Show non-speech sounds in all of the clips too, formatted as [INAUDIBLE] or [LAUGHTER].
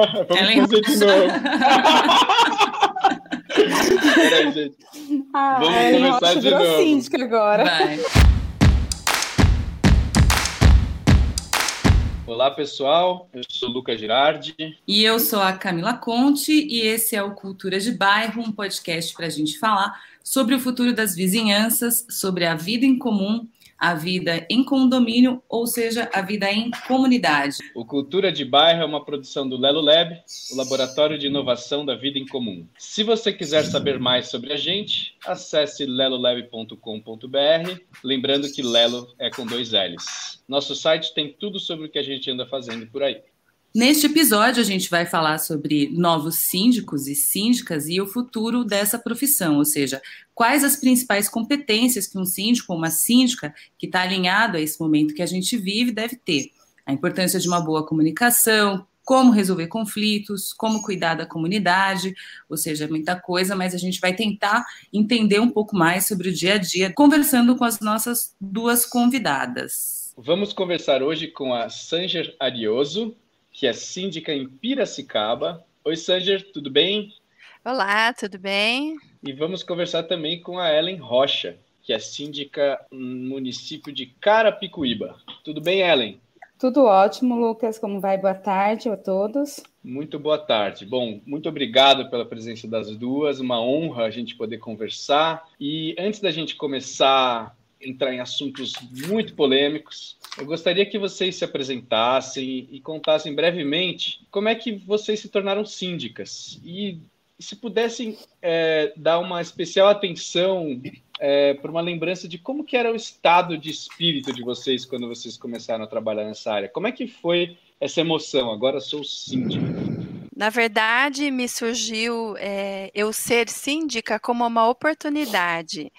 [LAUGHS] Vamos fazer de novo. Peraí, [LAUGHS] gente. Ah, Vamos Ellen começar de virou novo. síndica agora. Vai. Olá, pessoal. Eu sou o Lucas Girardi. E eu sou a Camila Conte e esse é o Cultura de Bairro, um podcast para a gente falar sobre o futuro das vizinhanças, sobre a vida em comum, a vida em condomínio, ou seja, a vida em comunidade. O Cultura de Bairro é uma produção do Lelo Lab, o Laboratório de Inovação da Vida em Comum. Se você quiser saber mais sobre a gente, acesse lelolab.com.br, lembrando que Lelo é com dois L's. Nosso site tem tudo sobre o que a gente anda fazendo por aí. Neste episódio, a gente vai falar sobre novos síndicos e síndicas e o futuro dessa profissão, ou seja, quais as principais competências que um síndico ou uma síndica que está alinhado a esse momento que a gente vive deve ter. A importância de uma boa comunicação, como resolver conflitos, como cuidar da comunidade, ou seja, muita coisa, mas a gente vai tentar entender um pouco mais sobre o dia a dia, conversando com as nossas duas convidadas. Vamos conversar hoje com a Sanger Arioso, que é síndica em Piracicaba. Oi, Sanger, tudo bem? Olá, tudo bem? E vamos conversar também com a Ellen Rocha, que é síndica no município de Carapicuíba. Tudo bem, Ellen? Tudo ótimo, Lucas. Como vai? Boa tarde a todos. Muito boa tarde. Bom, muito obrigado pela presença das duas. Uma honra a gente poder conversar. E antes da gente começar entrar em assuntos muito polêmicos, eu gostaria que vocês se apresentassem e contassem brevemente como é que vocês se tornaram síndicas. E se pudessem é, dar uma especial atenção é, para uma lembrança de como que era o estado de espírito de vocês quando vocês começaram a trabalhar nessa área. Como é que foi essa emoção? Agora sou síndica. Na verdade, me surgiu é, eu ser síndica como uma oportunidade.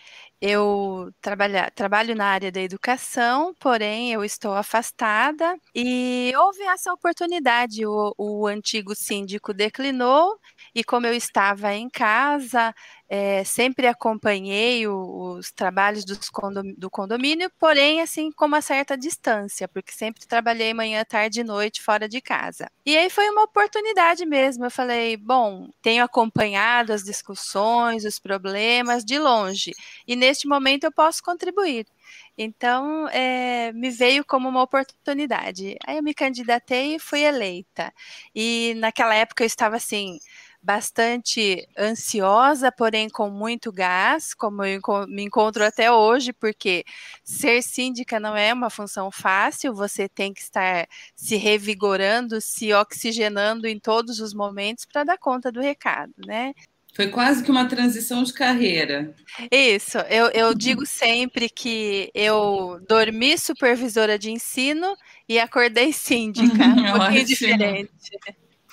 Eu trabalha, trabalho na área da educação, porém eu estou afastada e houve essa oportunidade. O, o antigo síndico declinou e, como eu estava em casa, é, sempre acompanhei o, os trabalhos condom, do condomínio, porém, assim, com uma certa distância, porque sempre trabalhei manhã, tarde e noite fora de casa. E aí foi uma oportunidade mesmo. Eu falei, bom, tenho acompanhado as discussões, os problemas de longe, e neste momento eu posso contribuir. Então, é, me veio como uma oportunidade. Aí eu me candidatei e fui eleita. E naquela época eu estava assim bastante ansiosa, porém com muito gás, como eu me encontro até hoje, porque ser síndica não é uma função fácil, você tem que estar se revigorando, se oxigenando em todos os momentos para dar conta do recado, né? Foi quase que uma transição de carreira. Isso, eu, eu digo sempre que eu dormi supervisora de ensino e acordei síndica, [LAUGHS] um pouquinho diferente.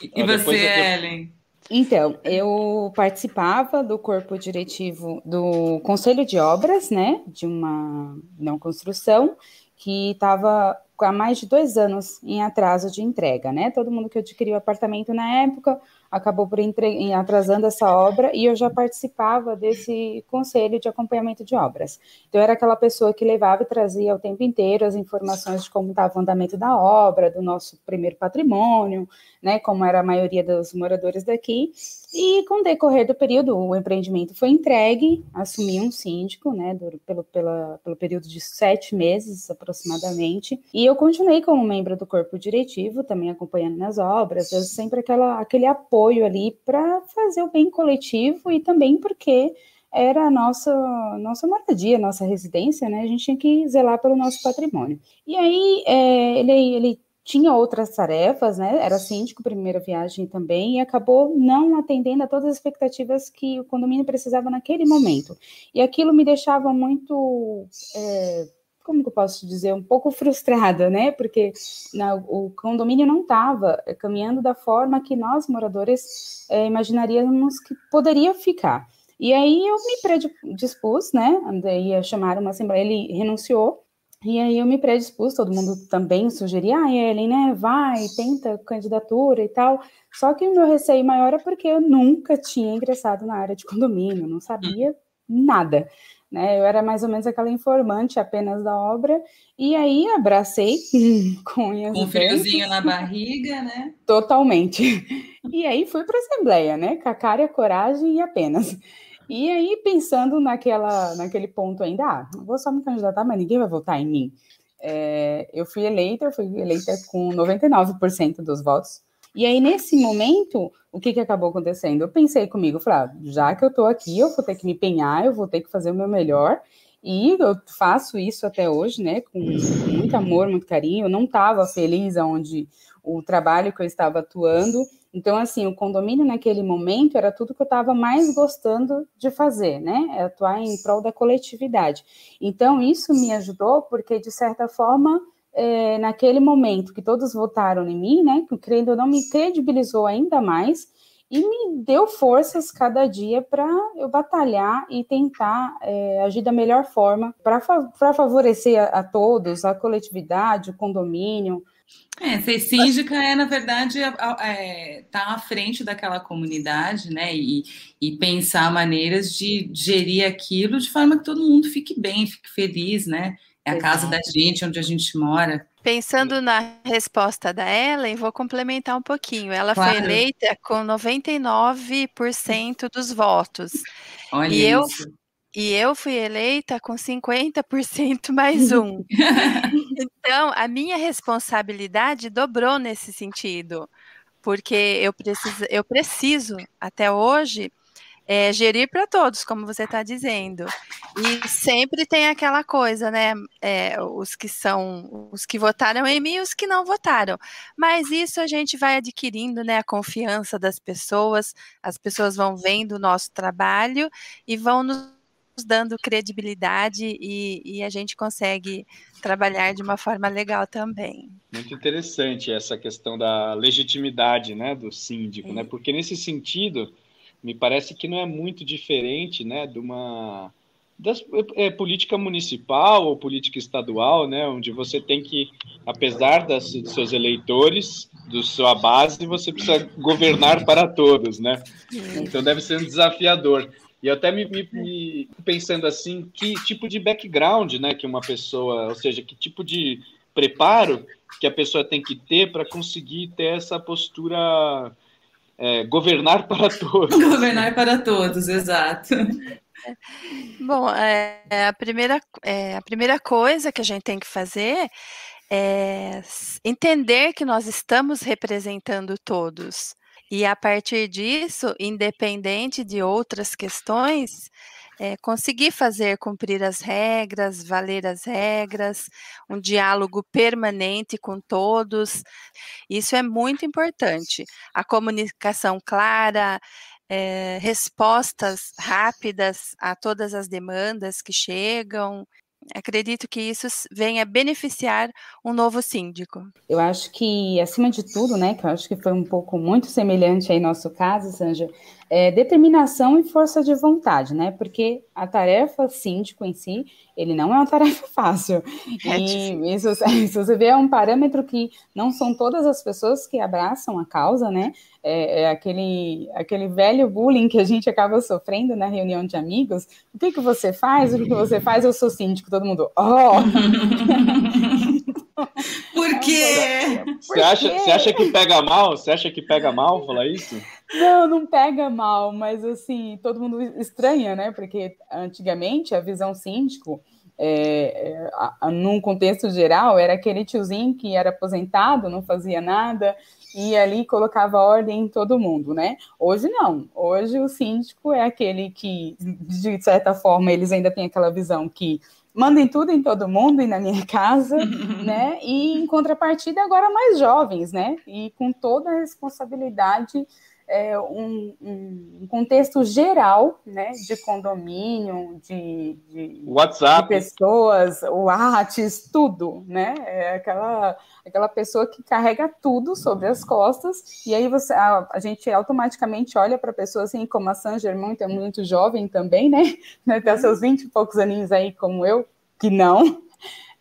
E você, Ellen? Então, eu participava do corpo diretivo do Conselho de Obras, né, de uma não construção, que estava há mais de dois anos em atraso de entrega, né? Todo mundo que adquiriu apartamento na época acabou por entre... atrasando essa obra e eu já participava desse conselho de acompanhamento de obras. Então, eu era aquela pessoa que levava e trazia o tempo inteiro as informações de como estava o andamento da obra, do nosso primeiro patrimônio, né, como era a maioria dos moradores daqui. E com o decorrer do período, o empreendimento foi entregue, assumi um síndico, né, do, pelo, pela, pelo período de sete meses aproximadamente, e eu continuei como membro do corpo diretivo, também acompanhando nas obras, sempre aquela, aquele apoio ali para fazer o bem coletivo e também porque era a nossa, nossa moradia, nossa residência, né? A gente tinha que zelar pelo nosso patrimônio. E aí, é, ele, ele tinha outras tarefas, né? Era síndico, primeira viagem também, e acabou não atendendo a todas as expectativas que o condomínio precisava naquele momento. E aquilo me deixava muito. É, como que eu posso dizer, um pouco frustrada, né? Porque na, o condomínio não estava caminhando da forma que nós, moradores, é, imaginaríamos que poderia ficar. E aí eu me predispus, né? Ia chamar uma assembleia, ele renunciou. E aí eu me predispus, todo mundo também sugeria, ah, Ellen, né, vai, tenta candidatura e tal. Só que o meu receio maior é porque eu nunca tinha ingressado na área de condomínio, não sabia nada. né? Eu era mais ou menos aquela informante apenas da obra, e aí abracei [LAUGHS] com um friozinho na barriga, né? Totalmente. E aí fui para a Assembleia, né? Com a cara e a coragem e apenas. E aí, pensando naquela, naquele ponto ainda, ah, vou só me candidatar, mas ninguém vai votar em mim. É, eu fui eleita, fui eleita com 99% dos votos. E aí, nesse momento, o que, que acabou acontecendo? Eu pensei comigo, falei, ah, já que eu estou aqui, eu vou ter que me empenhar, eu vou ter que fazer o meu melhor. E eu faço isso até hoje, né, com muito amor, muito carinho. Eu não estava feliz onde o trabalho que eu estava atuando. Então, assim, o condomínio naquele momento era tudo que eu estava mais gostando de fazer, né? É atuar em prol da coletividade. Então, isso me ajudou porque, de certa forma, é, naquele momento que todos votaram em mim, né? Que crendo não me credibilizou ainda mais e me deu forças cada dia para eu batalhar e tentar é, agir da melhor forma para fa favorecer a, a todos, a coletividade, o condomínio, é, ser síndica é, na verdade, estar é, tá à frente daquela comunidade, né? E, e pensar maneiras de gerir aquilo de forma que todo mundo fique bem, fique feliz, né? É a casa da gente, onde a gente mora. Pensando na resposta da Ellen, vou complementar um pouquinho. Ela claro. foi eleita com 99% dos votos. Olha e isso. eu e eu fui eleita com 50% mais [LAUGHS] um. então, a minha responsabilidade dobrou nesse sentido, porque eu preciso, eu preciso até hoje, é, gerir para todos, como você está dizendo. E sempre tem aquela coisa, né? É, os que são, os que votaram em mim e os que não votaram. Mas isso a gente vai adquirindo, né? A confiança das pessoas, as pessoas vão vendo o nosso trabalho e vão nos dando credibilidade e, e, a gente consegue trabalhar de uma forma legal também. Muito interessante essa questão da legitimidade né, do síndico, né? Porque nesse sentido, me parece que não é muito diferente né, de uma das, é, política municipal ou política estadual, né, onde você tem que, apesar das, dos seus eleitores, da sua base, você precisa governar para todos, né? Então deve ser um desafiador. E eu até me, me, me, pensando assim, que tipo de background, né, que uma pessoa, ou seja, que tipo de preparo que a pessoa tem que ter para conseguir ter essa postura é, governar para [LAUGHS] todos. Governar para todos, exato. Bom, é, a, primeira, é, a primeira coisa que a gente tem que fazer é entender que nós estamos representando todos. E a partir disso, independente de outras questões, é, conseguir fazer cumprir as regras, valer as regras, um diálogo permanente com todos, isso é muito importante. A comunicação clara, é, respostas rápidas a todas as demandas que chegam, Acredito que isso venha beneficiar um novo síndico. Eu acho que, acima de tudo, né, que eu acho que foi um pouco muito semelhante aí nosso caso, Sanja, é determinação e força de vontade, né? Porque a tarefa síndico em si, ele não é uma [LAUGHS] tarefa fácil. É e isso, [LAUGHS] isso você vê é um parâmetro que não são todas as pessoas que abraçam a causa, né? É, é, aquele, aquele velho bullying que a gente acaba sofrendo na reunião de amigos. O que, que você faz? O que, que você faz? Eu sou síndico, todo mundo. Oh! [LAUGHS] Por quê? Você acha, você acha que pega mal? Você acha que pega mal falar isso? Não, não pega mal, mas assim, todo mundo estranha, né? Porque antigamente a visão síndico, é, é, a, num contexto geral, era aquele tiozinho que era aposentado, não fazia nada, e ali colocava ordem em todo mundo, né? Hoje não. Hoje o síndico é aquele que, de certa forma, eles ainda têm aquela visão que mandem tudo em todo mundo e na minha casa, [LAUGHS] né? E em contrapartida, agora mais jovens, né? E com toda a responsabilidade, é, um, um, contexto geral, né? De condomínio, de, de, WhatsApp. de pessoas, o WhatsApp, tudo, né? É aquela, aquela pessoa que carrega tudo sobre as costas, e aí você, a, a gente automaticamente olha para a pessoa assim, como a San Germain, é muito jovem também, né? [LAUGHS] Tem seus 20 e poucos aninhos aí, como eu, que não.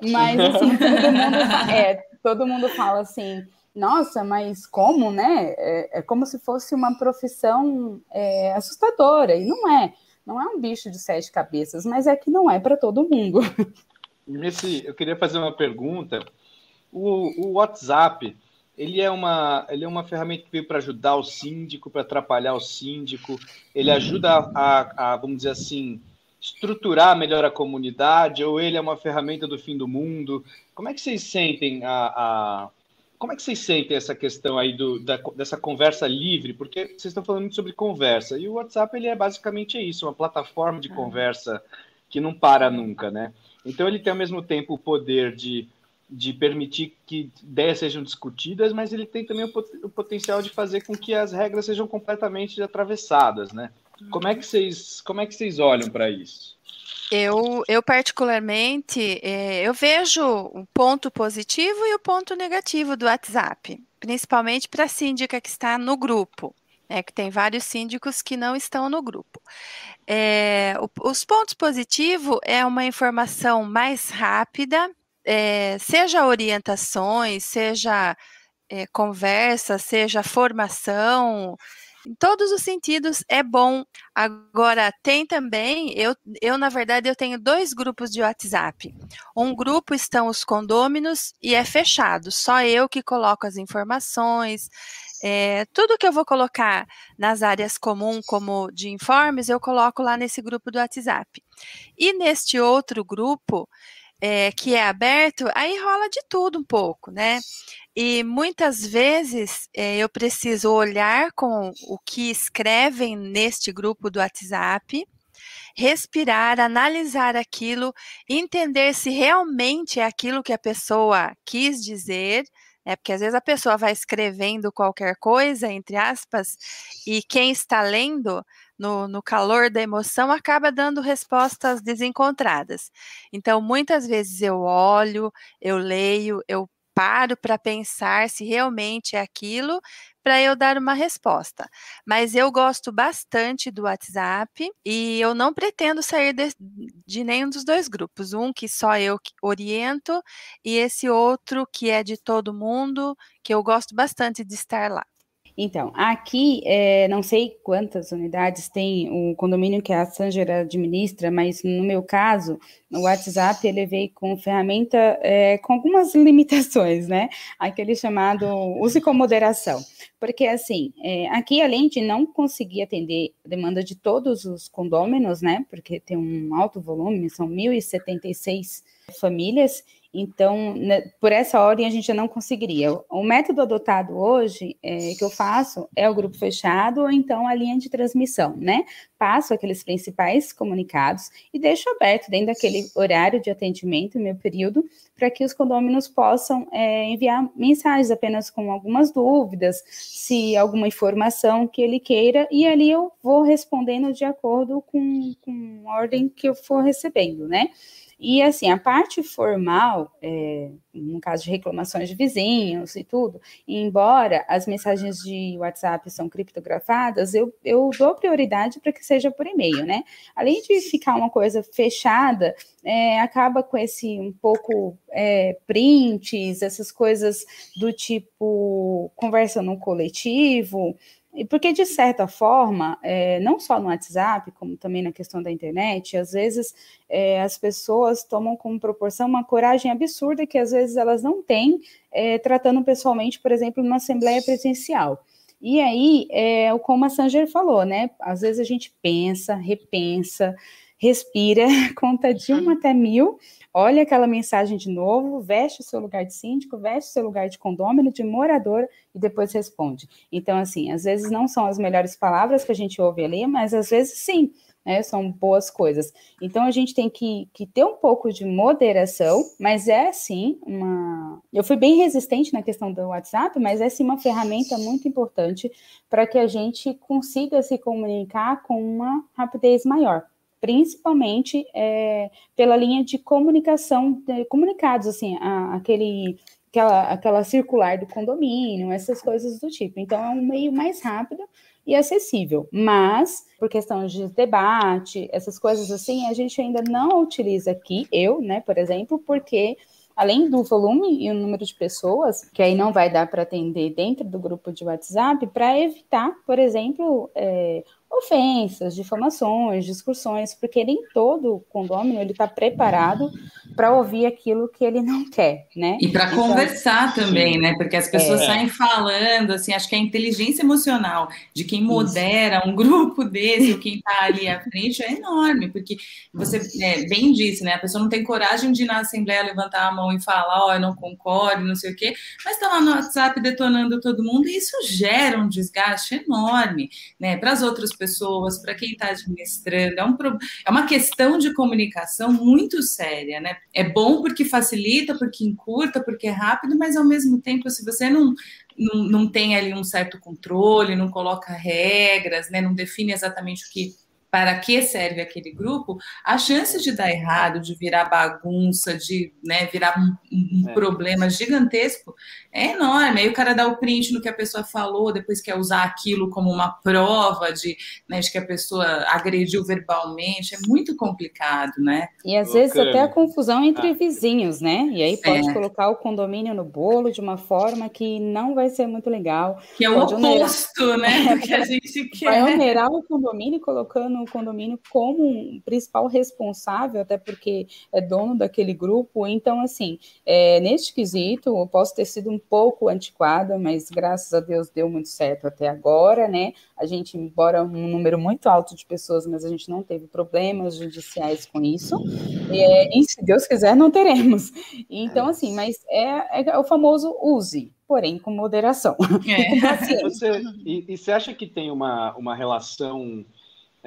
Mas, assim, todo mundo, é, todo mundo fala assim, nossa, mas como, né? É, é como se fosse uma profissão é, assustadora, e não é. não é um bicho de sete cabeças, mas é que não é para todo mundo. [LAUGHS] Nesse, eu queria fazer uma pergunta. O, o WhatsApp, ele é uma, ele é uma ferramenta que veio para ajudar o síndico, para atrapalhar o síndico. Ele ajuda a, a, a, vamos dizer assim, estruturar melhor a comunidade, ou ele é uma ferramenta do fim do mundo? Como é que vocês sentem a, a como é que vocês sentem essa questão aí do, da, dessa conversa livre? Porque vocês estão falando muito sobre conversa, e o WhatsApp ele é basicamente isso, uma plataforma de conversa que não para nunca, né? Então ele tem ao mesmo tempo o poder de de permitir que ideias sejam discutidas, mas ele tem também o, pot o potencial de fazer com que as regras sejam completamente atravessadas, né? Como é que vocês, como é que vocês olham para isso? Eu, eu particularmente, é, eu vejo o ponto positivo e o ponto negativo do WhatsApp, principalmente para a síndica que está no grupo, né, que tem vários síndicos que não estão no grupo. É, o, os pontos positivos é uma informação mais rápida, é, seja orientações, seja é, conversa, seja formação, em todos os sentidos é bom. Agora, tem também, eu, eu na verdade, eu tenho dois grupos de WhatsApp. Um grupo estão os condôminos e é fechado, só eu que coloco as informações. É, tudo que eu vou colocar nas áreas comuns, como de informes, eu coloco lá nesse grupo do WhatsApp. E neste outro grupo, é, que é aberto, aí rola de tudo um pouco, né? E muitas vezes é, eu preciso olhar com o que escrevem neste grupo do WhatsApp, respirar, analisar aquilo, entender se realmente é aquilo que a pessoa quis dizer, é porque às vezes a pessoa vai escrevendo qualquer coisa, entre aspas, e quem está lendo no, no calor da emoção, acaba dando respostas desencontradas. Então, muitas vezes eu olho, eu leio, eu paro para pensar se realmente é aquilo para eu dar uma resposta. Mas eu gosto bastante do WhatsApp e eu não pretendo sair de, de, nenhum dos dois grupos. Um que só eu oriento e esse outro que é de todo mundo, que eu gosto bastante de estar lá. Então, aqui, é, não sei quantas unidades tem o condomínio que a Sanger administra, mas no meu caso, o WhatsApp ele veio com ferramenta é, com algumas [LAUGHS] limitações, né? Aquele chamado use com moderação. Porque, assim, é, aqui, além de não conseguir atender a demanda de todos os condôminos, né? Porque tem um alto volume, são 1.076 famílias, então, né, por essa ordem, a gente já não conseguiria. O método adotado hoje, é, que eu faço, é o grupo fechado ou então a linha de transmissão, né? Passo aqueles principais comunicados e deixo aberto dentro daquele horário de atendimento, meu período, para que os condôminos possam é, enviar mensagens apenas com algumas dúvidas, se alguma informação que ele queira, e ali eu vou respondendo de acordo com, com a ordem que eu for recebendo, né? E assim, a parte formal, é, no caso de reclamações de vizinhos e tudo, embora as mensagens de WhatsApp são criptografadas, eu, eu dou prioridade para que seja por e-mail, né? Além de ficar uma coisa fechada, é, acaba com esse um pouco é, prints, essas coisas do tipo conversa no coletivo, e porque, de certa forma, é, não só no WhatsApp, como também na questão da internet, às vezes é, as pessoas tomam como proporção uma coragem absurda que às vezes elas não têm, é, tratando pessoalmente, por exemplo, numa assembleia presencial. E aí, é, como a Sanger falou, né? Às vezes a gente pensa, repensa, respira, [LAUGHS] conta de um até mil, olha aquela mensagem de novo, veste o seu lugar de síndico, veste o seu lugar de condômino, de morador e depois responde. Então, assim, às vezes não são as melhores palavras que a gente ouve ali, mas às vezes sim, né, são boas coisas. Então, a gente tem que, que ter um pouco de moderação, mas é sim uma. Eu fui bem resistente na questão do WhatsApp, mas é sim uma ferramenta muito importante para que a gente consiga se comunicar com uma rapidez maior principalmente é, pela linha de comunicação, de comunicados, assim, a, aquele, aquela, aquela circular do condomínio, essas coisas do tipo. Então, é um meio mais rápido e acessível, mas por questão de debate, essas coisas assim, a gente ainda não utiliza aqui, eu, né, por exemplo, porque além do volume e o número de pessoas, que aí não vai dar para atender dentro do grupo de WhatsApp, para evitar, por exemplo, é, ofensas, difamações, discussões, porque nem todo condômino ele está preparado para ouvir aquilo que ele não quer, né? E para então, conversar também, né? Porque as pessoas é. saem falando, assim, acho que a inteligência emocional de quem modera Isso. um [LAUGHS] grupo desse, ou quem está ali à frente, é enorme, porque você é, bem disse, né? A pessoa não tem coragem de ir na Assembleia levantar a mão e falar, ó, oh, eu não concordo, não sei o quê, mas está lá no WhatsApp detonando todo mundo, e isso gera um desgaste enorme, né? Para as outras pessoas, para quem está administrando, é, um, é uma questão de comunicação muito séria, né? É bom porque facilita, porque encurta, porque é rápido, mas ao mesmo tempo, se você não, não, não tem ali um certo controle, não coloca regras, né, não define exatamente o que para que serve aquele grupo, a chance de dar errado, de virar bagunça, de né, virar um, um é. problema gigantesco é enorme. Aí o cara dá o print no que a pessoa falou, depois quer usar aquilo como uma prova de, né, de que a pessoa agrediu verbalmente. É muito complicado, né? E às vezes até a confusão entre ah. vizinhos, né? E aí pode é. colocar o condomínio no bolo de uma forma que não vai ser muito legal. Que é o pode oposto, onerar... né? Do que a [LAUGHS] gente quer. Vai onerar o condomínio colocando o condomínio como um principal responsável, até porque é dono daquele grupo. Então, assim, é, neste quesito, eu posso ter sido um pouco antiquada, mas graças a Deus deu muito certo até agora, né? A gente, embora um número muito alto de pessoas, mas a gente não teve problemas judiciais com isso. É, e se Deus quiser, não teremos. Então, assim, mas é, é o famoso use, porém com moderação. É. [LAUGHS] Assim, você, e, e, você acha que tem uma, uma relação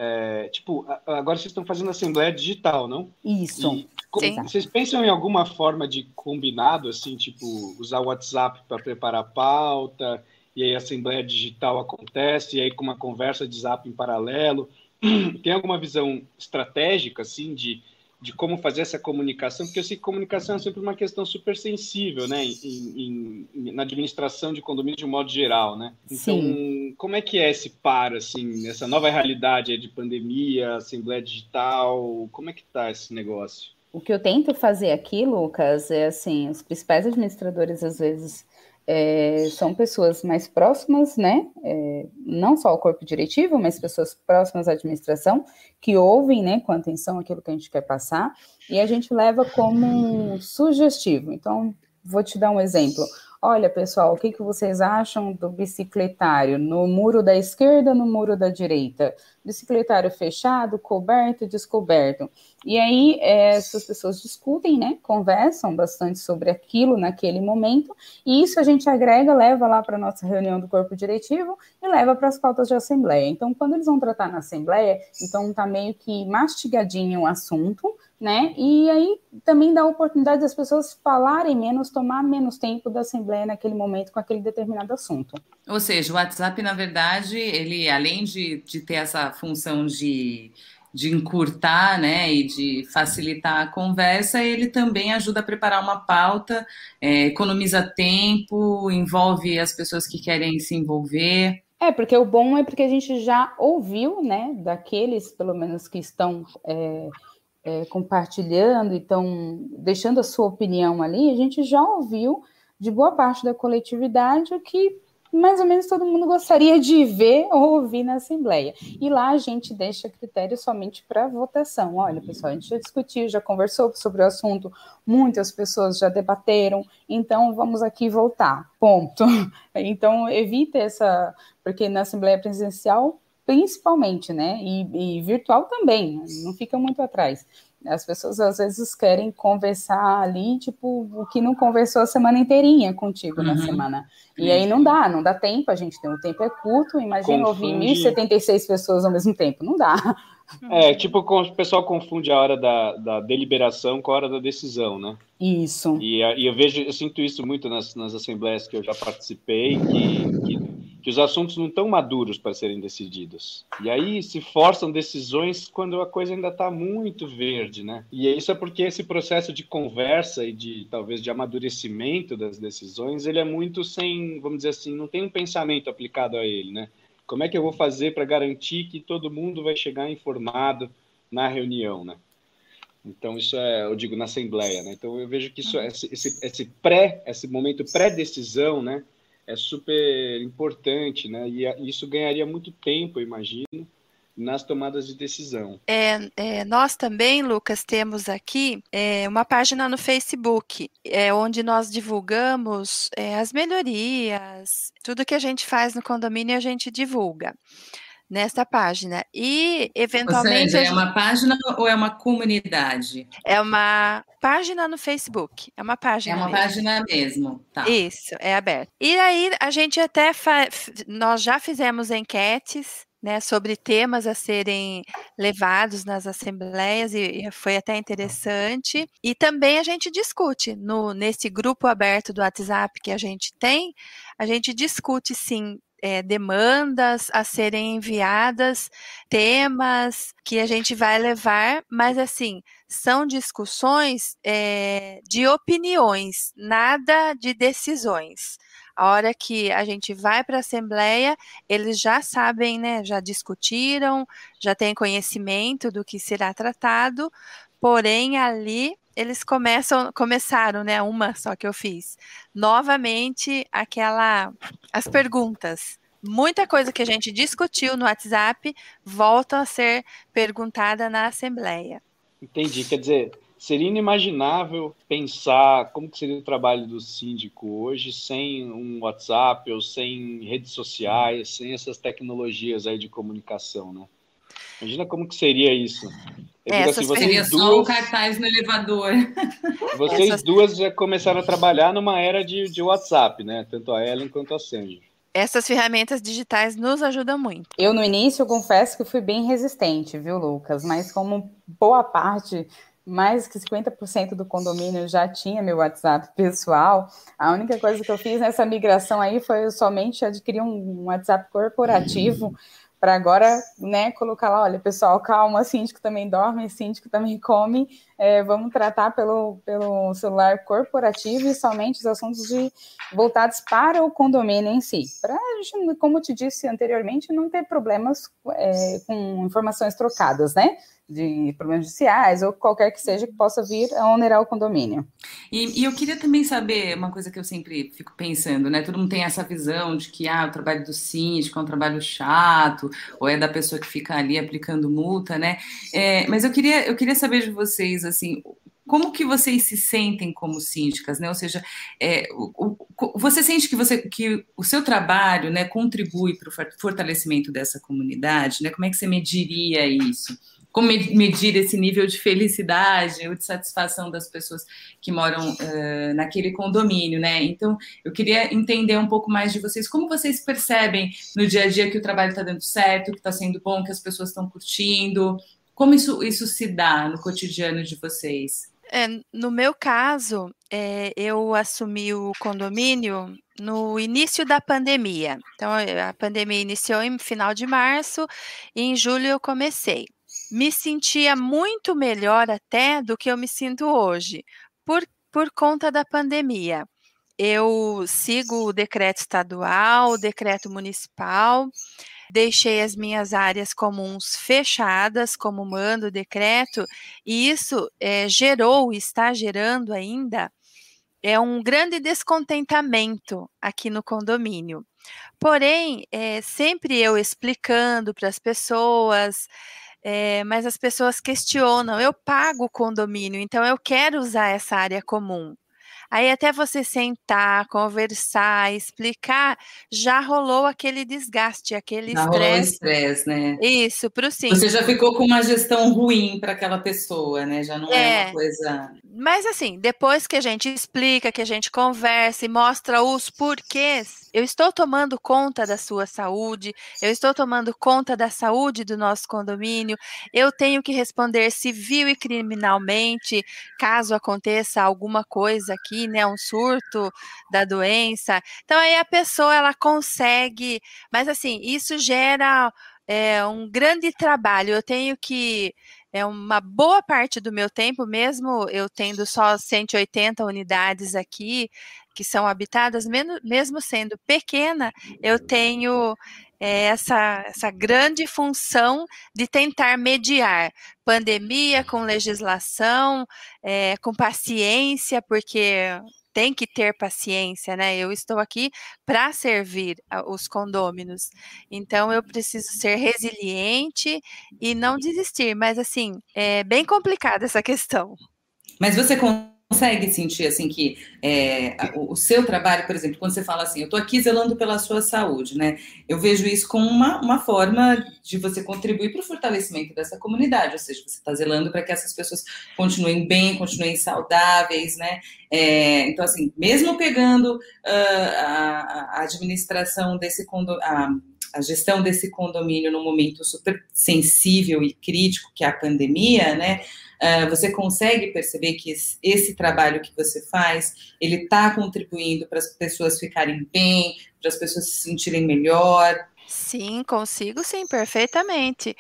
é, tipo, agora vocês estão fazendo assembleia digital, não? Isso. E, como, vocês pensam em alguma forma de combinado, assim, tipo, usar o WhatsApp para preparar a pauta, e aí a assembleia digital acontece, e aí com uma conversa de zap em paralelo? [CLEARS THROAT] Tem alguma visão estratégica, assim, de de como fazer essa comunicação, porque eu sei que comunicação é sempre uma questão super sensível, né, em, em, na administração de condomínio de um modo geral, né? Então, Sim. como é que é esse par, assim, nessa nova realidade de pandemia, assembleia digital, como é que tá esse negócio? O que eu tento fazer aqui, Lucas, é assim, os principais administradores às vezes é, são pessoas mais próximas, né? É, não só ao corpo diretivo, mas pessoas próximas à administração, que ouvem, né, com atenção aquilo que a gente quer passar, e a gente leva como sugestivo. Então, vou te dar um exemplo. Olha, pessoal, o que, que vocês acham do bicicletário? No muro da esquerda, no muro da direita? Bicicletário fechado, coberto, descoberto. E aí, é, essas pessoas discutem, né? Conversam bastante sobre aquilo naquele momento, e isso a gente agrega, leva lá para a nossa reunião do corpo diretivo e leva para as pautas de assembleia. Então, quando eles vão tratar na assembleia, então está meio que mastigadinho o assunto, né? E aí também dá a oportunidade das pessoas falarem menos, tomar menos tempo da assembleia naquele momento com aquele determinado assunto. Ou seja, o WhatsApp, na verdade, ele além de, de ter essa função de, de encurtar, né, e de facilitar a conversa, ele também ajuda a preparar uma pauta, é, economiza tempo, envolve as pessoas que querem se envolver. É, porque o bom é porque a gente já ouviu, né, daqueles, pelo menos, que estão é, é, compartilhando, então deixando a sua opinião ali, a gente já ouviu de boa parte da coletividade o que mais ou menos todo mundo gostaria de ver ou ouvir na Assembleia. E lá a gente deixa critério somente para votação. Olha, pessoal, a gente já discutiu, já conversou sobre o assunto, muitas pessoas já debateram, então vamos aqui voltar. Ponto. [LAUGHS] Então evita essa. Porque na Assembleia Presidencial principalmente, né? E, e, virtual também, não fica muito atrás. As pessoas às vezes querem conversar ali, tipo, o que não conversou a semana inteirinha contigo uhum. na semana. E aí não dá, não dá tempo, a gente tem o um tempo é curto, imagina ouvir 1.076 pessoas ao mesmo tempo, não dá. É, tipo, o pessoal confunde a hora da, da deliberação com a hora da decisão, né? Isso. E, e eu vejo, eu sinto isso muito nas, nas assembleias que eu já participei, que, que que os assuntos não estão maduros para serem decididos. E aí se forçam decisões quando a coisa ainda está muito verde, né? E isso é porque esse processo de conversa e de talvez de amadurecimento das decisões, ele é muito sem, vamos dizer assim, não tem um pensamento aplicado a ele, né? Como é que eu vou fazer para garantir que todo mundo vai chegar informado na reunião, né? Então isso é, eu digo na assembleia, né? Então eu vejo que isso, esse, esse, esse pré, esse momento pré-decisão, né? É super importante, né? E isso ganharia muito tempo, imagino, nas tomadas de decisão. É, é, nós também, Lucas, temos aqui é, uma página no Facebook, é, onde nós divulgamos é, as melhorias, tudo que a gente faz no condomínio a gente divulga nesta página. E, eventualmente. Seja, é uma página ou é uma comunidade? É uma página no Facebook. É uma página. É uma mesmo. página mesmo. Tá. Isso, é aberto. E aí a gente até. Fa... Nós já fizemos enquetes. Né, sobre temas a serem levados nas assembleias e, e, foi até interessante. E também a gente discute no nesse grupo aberto do WhatsApp que a gente tem, a gente discute sim é, demandas a serem enviadas, temas que a gente vai levar, mas assim, são discussões é, de opiniões, nada de decisões. A hora que a gente vai para a Assembleia, eles já sabem, né, já discutiram, já têm conhecimento do que será tratado, porém ali eles começam, começaram, né? Uma só que eu fiz. Novamente, aquela. As perguntas. Muita coisa que a gente discutiu no WhatsApp volta a ser perguntada na Assembleia. Entendi. Quer dizer, seria inimaginável pensar como que seria o trabalho do síndico hoje sem um WhatsApp ou sem redes sociais, sem essas tecnologias aí de comunicação, né? Imagina como que seria isso. É, assim, seria duas, só um cartaz no elevador. [LAUGHS] Vocês Essas... duas já começaram a trabalhar numa era de, de WhatsApp, né? Tanto a Ellen quanto a Sandy. Essas ferramentas digitais nos ajudam muito. Eu, no início, eu confesso que fui bem resistente, viu, Lucas? Mas como boa parte, mais que 50% do condomínio já tinha meu WhatsApp pessoal, a única coisa que eu fiz nessa migração aí foi somente adquirir um WhatsApp corporativo para agora, né, colocar lá, olha, pessoal, calma, síndico também dorme, síndico também come, é, vamos tratar pelo, pelo celular corporativo e somente os assuntos de, voltados para o condomínio em si, para a gente, como eu te disse anteriormente, não ter problemas é, com informações trocadas, né, de problemas judiciais ou qualquer que seja que possa vir a onerar o condomínio. E, e, eu queria também saber uma coisa que eu sempre fico pensando, né? Todo mundo tem essa visão de que ah, o trabalho do síndico é um trabalho chato, ou é da pessoa que fica ali aplicando multa, né? É, mas eu queria, eu queria saber de vocês, assim, como que vocês se sentem como síndicas, né? Ou seja, é, o, o, você sente que, você, que o seu trabalho né, contribui para o fortalecimento dessa comunidade, né? Como é que você mediria isso? como medir esse nível de felicidade ou de satisfação das pessoas que moram uh, naquele condomínio, né? Então, eu queria entender um pouco mais de vocês, como vocês percebem no dia a dia que o trabalho está dando certo, que está sendo bom, que as pessoas estão curtindo, como isso, isso se dá no cotidiano de vocês? É, no meu caso, é, eu assumi o condomínio no início da pandemia. Então, a pandemia iniciou em final de março e em julho eu comecei me sentia muito melhor até do que eu me sinto hoje, por, por conta da pandemia. Eu sigo o decreto estadual, o decreto municipal, deixei as minhas áreas comuns fechadas, como manda o decreto, e isso é, gerou, está gerando ainda, é um grande descontentamento aqui no condomínio. Porém, é, sempre eu explicando para as pessoas, é, mas as pessoas questionam. Eu pago o condomínio, então eu quero usar essa área comum. Aí até você sentar, conversar, explicar, já rolou aquele desgaste, aquele estresse. estresse, né? Isso, para o sim. Você já ficou com uma gestão ruim para aquela pessoa, né? Já não é, é uma coisa. Mas assim, depois que a gente explica, que a gente conversa e mostra os porquês, eu estou tomando conta da sua saúde, eu estou tomando conta da saúde do nosso condomínio, eu tenho que responder civil e criminalmente caso aconteça alguma coisa aqui, né, um surto da doença. Então aí a pessoa ela consegue, mas assim, isso gera é, um grande trabalho. Eu tenho que é uma boa parte do meu tempo, mesmo eu tendo só 180 unidades aqui, que são habitadas, mesmo sendo pequena, eu tenho é, essa, essa grande função de tentar mediar pandemia com legislação, é, com paciência, porque tem que ter paciência, né? Eu estou aqui para servir os condôminos. Então eu preciso ser resiliente e não desistir. Mas assim, é bem complicada essa questão. Mas você consegue sentir assim que é, o, seu trabalho, por exemplo, quando você fala assim, eu estou aqui zelando pela sua saúde, né? Eu vejo isso como uma, uma forma de você contribuir para o fortalecimento dessa comunidade, ou seja, você está zelando para que essas pessoas continuem bem, continuem saudáveis, né? É, então, assim, mesmo pegando uh, a, a, administração desse condomínio, a gestão desse condomínio num momento super sensível e crítico, que é a pandemia, né? Uh, você consegue perceber que esse trabalho que você faz, ele está contribuindo para as pessoas ficarem bem, para as pessoas se sentirem melhor? Sim, consigo sim, perfeitamente.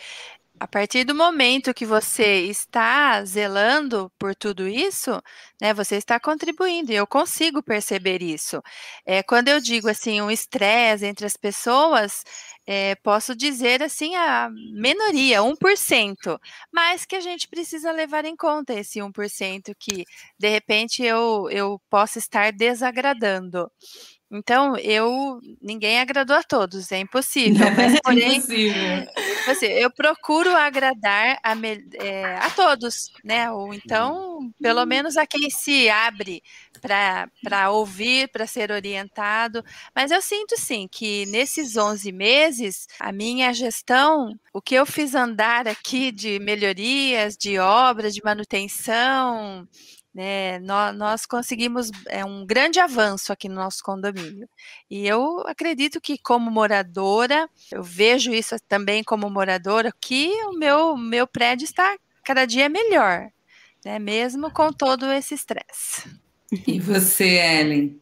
A partir do momento que você está zelando por tudo isso, né, você está contribuindo, e eu consigo perceber isso. É, quando eu digo assim, um estresse entre as pessoas, é, posso dizer assim, a minoria, 1%, mas que a gente precisa levar em conta esse 1% que, de repente, eu, eu posso estar desagradando. Então, eu ninguém agradou a todos, é impossível. [LAUGHS] Mas, é porém, é impossível. Assim, eu procuro agradar a, é, a todos, né? Ou então, pelo menos a quem se abre para ouvir, para ser orientado. Mas eu sinto sim que nesses 11 meses, a minha gestão, o que eu fiz andar aqui de melhorias, de obras, de manutenção, né, nós, nós, conseguimos é, um grande avanço aqui no nosso condomínio. E eu acredito que, como moradora, eu vejo isso também como moradora, que o meu, meu prédio está cada dia melhor, né, mesmo com todo esse estresse. E você, Ellen?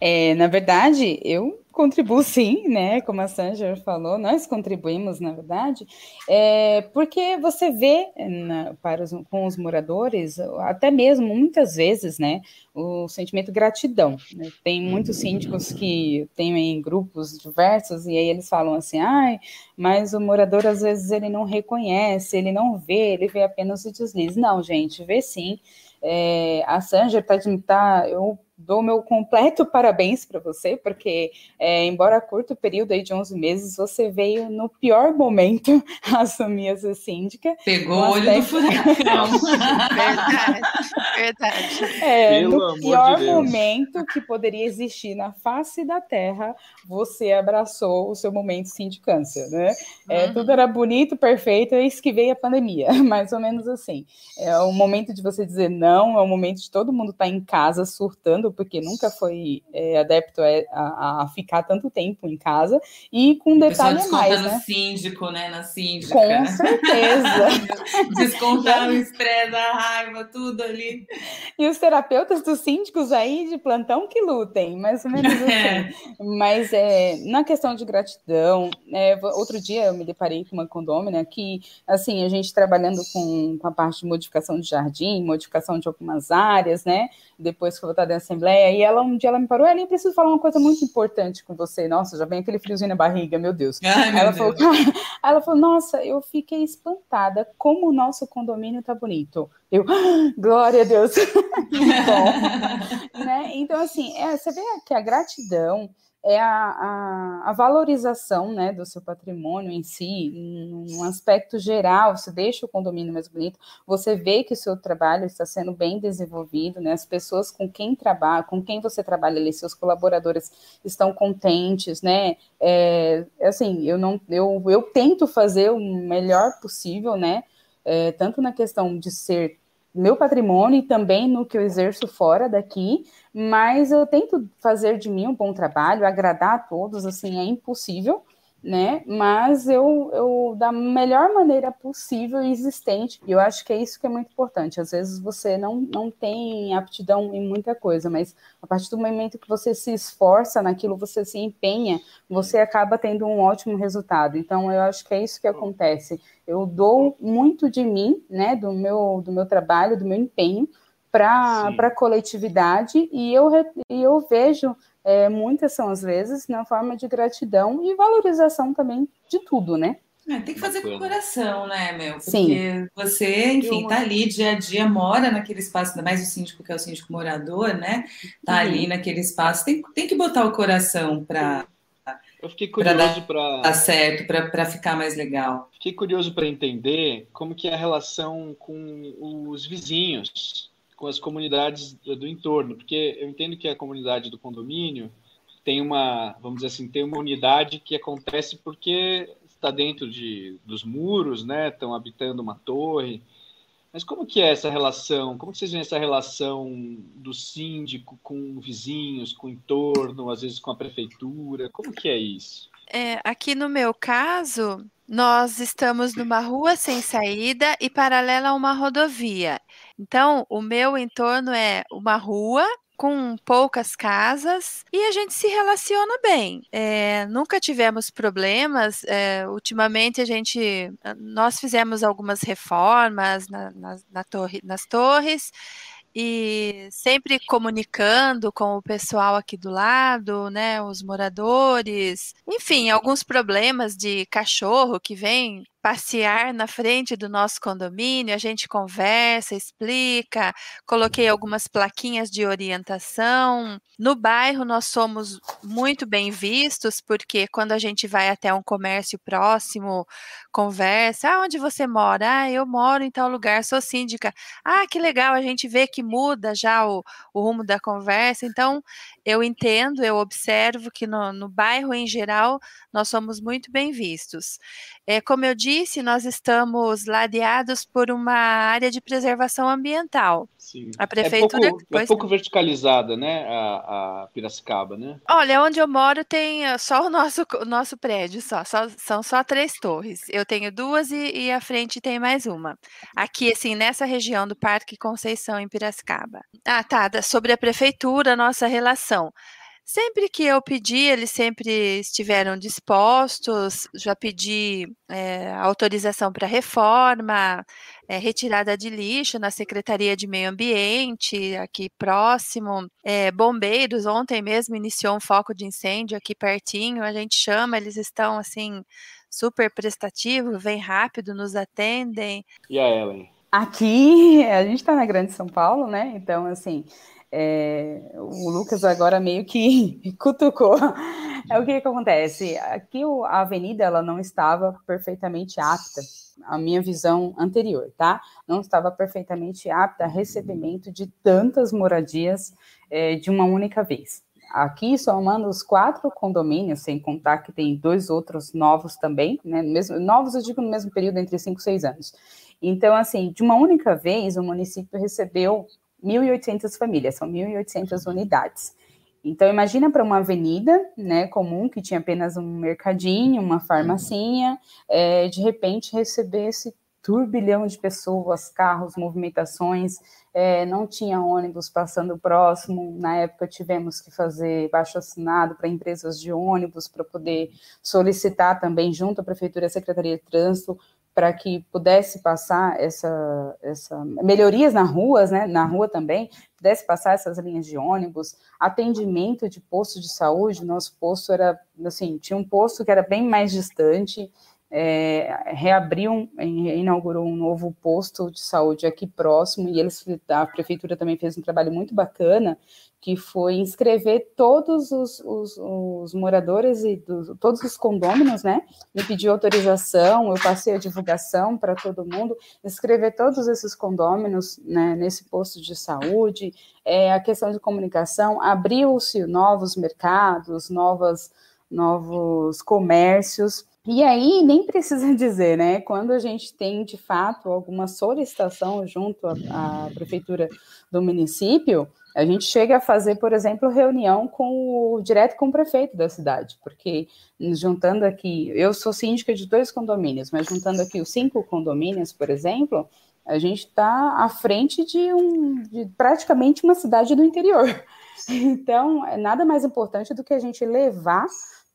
É, na verdade, eu contribuo sim, né? Como a Sanja falou, nós contribuímos, na verdade, é, porque você vê na, para os, com os moradores, até mesmo muitas vezes, né, o sentimento de gratidão. Né? Tem muitos síndicos que têm em grupos diversos e aí eles falam assim, ai, mas o morador às vezes ele não reconhece, ele não vê, ele vê apenas o deslize. Não, gente, vê sim. É, a Sanja está, tá, eu dou meu completo parabéns para você, porque, é, embora curto período aí de 11 meses, você veio no pior momento [LAUGHS] assumir essa síndica. Pegou o olho do furacão. [LAUGHS] verdade, verdade. É, Pelo no pior de momento que poderia existir na face da Terra, você abraçou o seu momento sindicância, né? É, uhum. Tudo era bonito, perfeito, eis que veio a pandemia, [LAUGHS] mais ou menos assim. É o momento de você dizer não, é o momento de todo mundo estar tá em casa surtando porque nunca foi é, adepto a, a, ficar tanto tempo em casa, e com um detalhe a mais, né? síndico, né, na síndica. Com certeza. [LAUGHS] Descontar o estresse, a raiva, tudo ali. E os terapeutas dos síndicos aí de plantão que lutem, mais ou menos assim. [LAUGHS] É. Mas é, na questão de gratidão, é, outro dia eu me deparei com uma condômina que, assim, a gente trabalhando com, com a parte de modificação de jardim, modificação de algumas áreas, né, depois que eu vou estar dentro Assembleia, e ela um dia ela me parou, Ellen, preciso falar uma coisa muito importante com você. Nossa, já vem aquele friozinho na barriga, meu Deus. Ai, meu ela, Deus. Falou, [LAUGHS] ela falou, nossa, eu fiquei espantada como o nosso condomínio tá bonito. Eu, ah, glória a Deus. [LAUGHS] Bom, né? Então, assim, é, você vê que a gratidão, é a, a, a, valorização né, do seu patrimônio em si, num aspecto geral, você deixa o condomínio mais bonito, você vê que o seu trabalho está sendo bem desenvolvido, né, as pessoas com quem trabalha, com quem você trabalha ali, seus colaboradores estão contentes, né, é, assim, eu não, eu, eu tento fazer o melhor possível, né, é, tanto na questão de ser meu patrimônio e também no que eu exerço fora daqui, mas eu tento fazer de mim um bom trabalho, agradar a todos, assim, é impossível, né? Mas eu, eu da melhor maneira possível e existente. E eu acho que é isso que é muito importante. Às vezes você não, não tem aptidão em muita coisa, mas a partir do momento que você se esforça naquilo, você se empenha, você acaba tendo um ótimo resultado. Então eu acho que é isso que acontece. Eu dou muito de mim, né? Do meu, do meu trabalho, do meu empenho para a coletividade e eu, e eu vejo é, muitas são as vezes na forma de gratidão e valorização também de tudo, né? É, tem que fazer com o coração, né, Mel? Porque Sim. você, enfim, tá ali dia a dia, mora naquele espaço, ainda mais o síndico que é o síndico morador, né? Tá uhum. ali naquele espaço, tem, tem que botar o coração para eu fiquei curioso para dar certo, para ficar mais legal. Fiquei curioso para entender como que é a relação com os vizinhos, com as comunidades do entorno, porque eu entendo que a comunidade do condomínio tem uma, vamos dizer assim, tem uma unidade que acontece porque está dentro de, dos muros, né? Estão habitando uma torre. Mas como que é essa relação? Como vocês veem essa relação do síndico com vizinhos, com o entorno, às vezes com a prefeitura? Como que é isso? É, aqui no meu caso, nós estamos numa rua sem saída e paralela a uma rodovia. Então, o meu entorno é uma rua com poucas casas e a gente se relaciona bem. É, nunca tivemos problemas. É, ultimamente a gente, nós fizemos algumas reformas na, na, na torre, nas torres e sempre comunicando com o pessoal aqui do lado, né, os moradores, enfim, alguns problemas de cachorro que vem passear na frente do nosso condomínio, a gente conversa, explica, coloquei algumas plaquinhas de orientação. No bairro nós somos muito bem vistos, porque quando a gente vai até um comércio próximo, conversa, ah, onde você mora? Ah, eu moro em tal lugar, sou síndica. Ah, que legal, a gente vê que muda já o, o rumo da conversa. Então, eu entendo, eu observo que no, no bairro em geral nós somos muito bem vistos. É, como eu disse, nós estamos ladeados por uma área de preservação ambiental. Sim. A prefeitura. É pouco, é pouco verticalizada, né? A, a, Piracicaba, né? Olha, onde eu moro tem eh, só o nosso, o nosso prédio, só, só São só três torres. Eu tenho duas e, e à frente tem mais uma. Aqui, assim, nessa região do Parque Conceição, em Piracicaba. Ah, tá. Sobre a prefeitura, nossa relação. Sempre que eu pedi, eles sempre estiveram dispostos. Já pedi é, autorização para reforma, é, retirada de lixo na Secretaria de Meio Ambiente, aqui próximo. É, bombeiros, ontem mesmo iniciou um foco de incêndio aqui pertinho. A gente chama, eles estão assim super prestativos, vem rápido, nos atendem. E a Ellen? Aqui, [LAUGHS] a gente está na Grande São Paulo, né? Então, assim, é, o Lucas agora meio que [LAUGHS] cutucou. É o que, que acontece? Aqui a avenida ela não estava perfeitamente apta, a minha visão anterior, tá? Não estava perfeitamente apta a recebimento de tantas moradias é, de uma única vez. Aqui somando os quatro condomínios, sem contar que tem dois outros novos também, né? Mesmo, novos eu digo no mesmo período, entre 5 e 6 anos. Então, assim, de uma única vez, o município recebeu 1.800 famílias, são 1.800 unidades. Então, imagina para uma avenida né, comum, que tinha apenas um mercadinho, uma farmacinha, é, de repente receber esse turbilhão de pessoas, carros, movimentações, é, não tinha ônibus passando próximo. Na época, tivemos que fazer baixo assinado para empresas de ônibus para poder solicitar também, junto à Prefeitura e à Secretaria de Trânsito, para que pudesse passar essa, essa melhorias nas ruas, né, na rua também, pudesse passar essas linhas de ônibus, atendimento de posto de saúde, nosso posto era, assim, tinha um posto que era bem mais distante, é, reabriu, inaugurou um novo posto de saúde aqui próximo, e eles, a prefeitura também fez um trabalho muito bacana, que foi inscrever todos os, os, os moradores e dos, todos os condôminos, né? Me pediu autorização, eu passei a divulgação para todo mundo, inscrever todos esses condôminos né, nesse posto de saúde, é, a questão de comunicação, abriu-se novos mercados, novas, novos comércios, e aí, nem precisa [LAUGHS] dizer, né? Quando a gente tem, de fato, alguma solicitação junto à, à prefeitura do município, a gente chega a fazer, por exemplo, reunião com o direto com o prefeito da cidade, porque juntando aqui, eu sou síndica de dois condomínios, mas juntando aqui os cinco condomínios, por exemplo, a gente está à frente de, um, de praticamente uma cidade do interior. [LAUGHS] Então, é nada mais importante do que a gente levar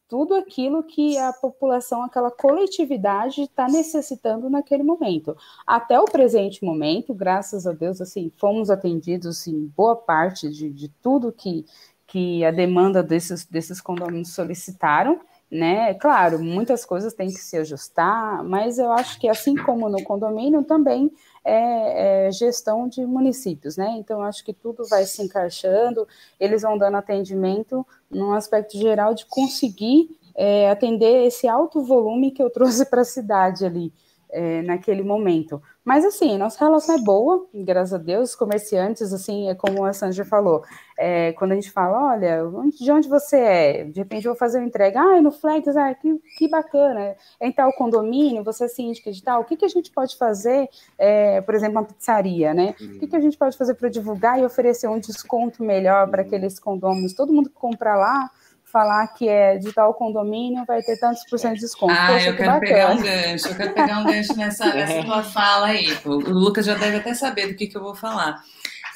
tudo aquilo que a população, aquela coletividade está necessitando naquele momento. Até o presente momento, graças a Deus, assim, fomos atendidos em assim, boa parte de, de tudo que, que a demanda desses, desses condomínios solicitaram. né? Claro, muitas coisas têm que se ajustar, mas eu acho que assim como no condomínio também é, é gestão de municípios, né? Então acho que tudo vai se encaixando, eles vão dando atendimento num aspecto geral de conseguir é, atender esse alto volume que eu trouxe para a cidade ali é, naquele momento. Mas assim, nossa relação é boa, graças a Deus, os comerciantes, assim, é como a Sandra falou, é, quando a gente fala, olha, de onde você é? De repente eu vou fazer uma entrega, ah, é no Flex, ah, que, que bacana, é em tal condomínio, você é síndica de tal, o que, que a gente pode fazer, é, por exemplo, uma pizzaria, né? O que, que a gente pode fazer para divulgar e oferecer um desconto melhor para aqueles condomínios? Todo mundo que compra lá falar que é de tal condomínio, vai ter tantos por cento de desconto. Ah, Poxa, eu que quero bacana. pegar um gancho, eu quero pegar um gancho nessa, [LAUGHS] nessa tua fala aí. O Lucas já deve até saber do que, que eu vou falar.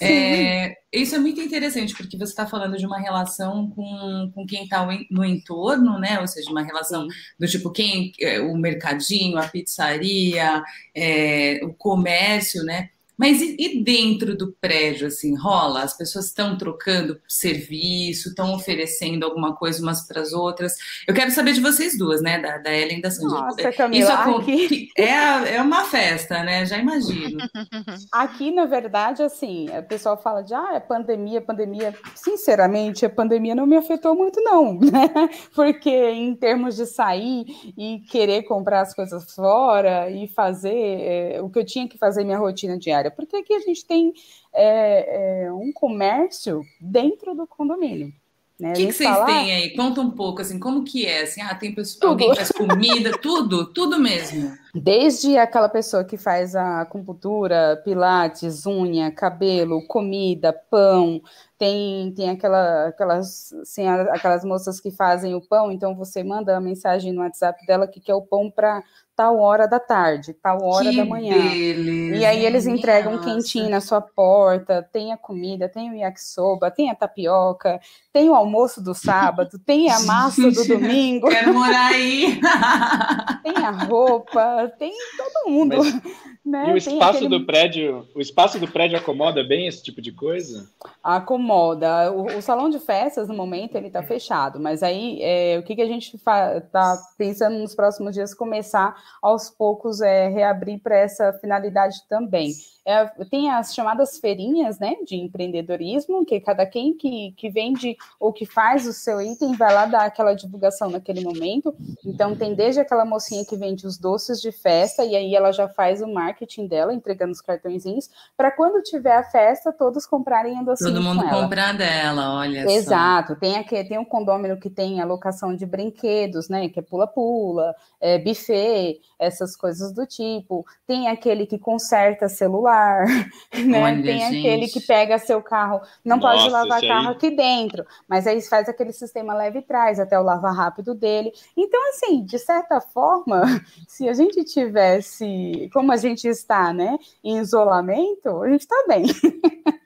É, isso é muito interessante, porque você está falando de uma relação com, com quem está no entorno, né? Ou seja, uma relação do tipo quem é, o mercadinho, a pizzaria, é, o comércio, né? Mas e, e dentro do prédio, assim, rola? As pessoas estão trocando serviço, estão oferecendo alguma coisa umas para as outras. Eu quero saber de vocês duas, né? Da, da Ellen e da Sandra. Nossa, Camila, Isso aqui... é, é uma festa, né? Já imagino. [LAUGHS] Aqui, na verdade, assim, o pessoal fala de ah, é pandemia, pandemia. Sinceramente, a pandemia não me afetou muito, não, [LAUGHS] né? Porque em termos de sair e querer comprar as coisas fora e fazer é, o que eu tinha que fazer minha rotina diária porque aqui a gente tem é, é, um comércio dentro do condomínio. Né? O que, que vocês fala, têm aí? Conta um pouco, assim, como que é? Assim, ah, tem pessoa, alguém faz comida, tudo, tudo mesmo. [LAUGHS] Desde aquela pessoa que faz a acupuntura, pilates, unha, cabelo, comida, pão, tem, tem aquela, aquelas, assim, aquelas moças que fazem o pão, então você manda a mensagem no WhatsApp dela que quer o pão para tal hora da tarde, tal hora que da manhã. Beleza, e aí eles entregam nossa. quentinho na sua porta, tem a comida, tem o yakisoba, tem a tapioca, tem o almoço do sábado, tem a massa do [LAUGHS] domingo. Quero morar aí. [LAUGHS] tem a roupa, tem todo mundo. Mas... [LAUGHS] Né? E o espaço aquele... do prédio, o espaço do prédio acomoda bem esse tipo de coisa? Acomoda. O, o salão de festas, no momento, ele está fechado, mas aí é, o que, que a gente está pensando nos próximos dias começar aos poucos é, reabrir para essa finalidade também. É, tem as chamadas feirinhas né, de empreendedorismo, que cada quem que, que vende ou que faz o seu item vai lá dar aquela divulgação naquele momento. Então, tem desde aquela mocinha que vende os doces de festa, e aí ela já faz o marketing dela, entregando os cartõezinhos, para quando tiver a festa, todos comprarem docinho. Todo mundo comprar dela, olha Exato. Só. Tem, aqui, tem um condomínio que tem alocação de brinquedos, né? Que é pula-pula, é, buffet, essas coisas do tipo. Tem aquele que conserta celular [LAUGHS] né? Olha, tem gente. aquele que pega seu carro, não Nossa, pode lavar carro aí... aqui dentro, mas aí faz aquele sistema leve e traz até o lavar rápido dele. Então, assim, de certa forma, [LAUGHS] se a gente tivesse, como a gente está, né, em isolamento, a gente está bem. [LAUGHS]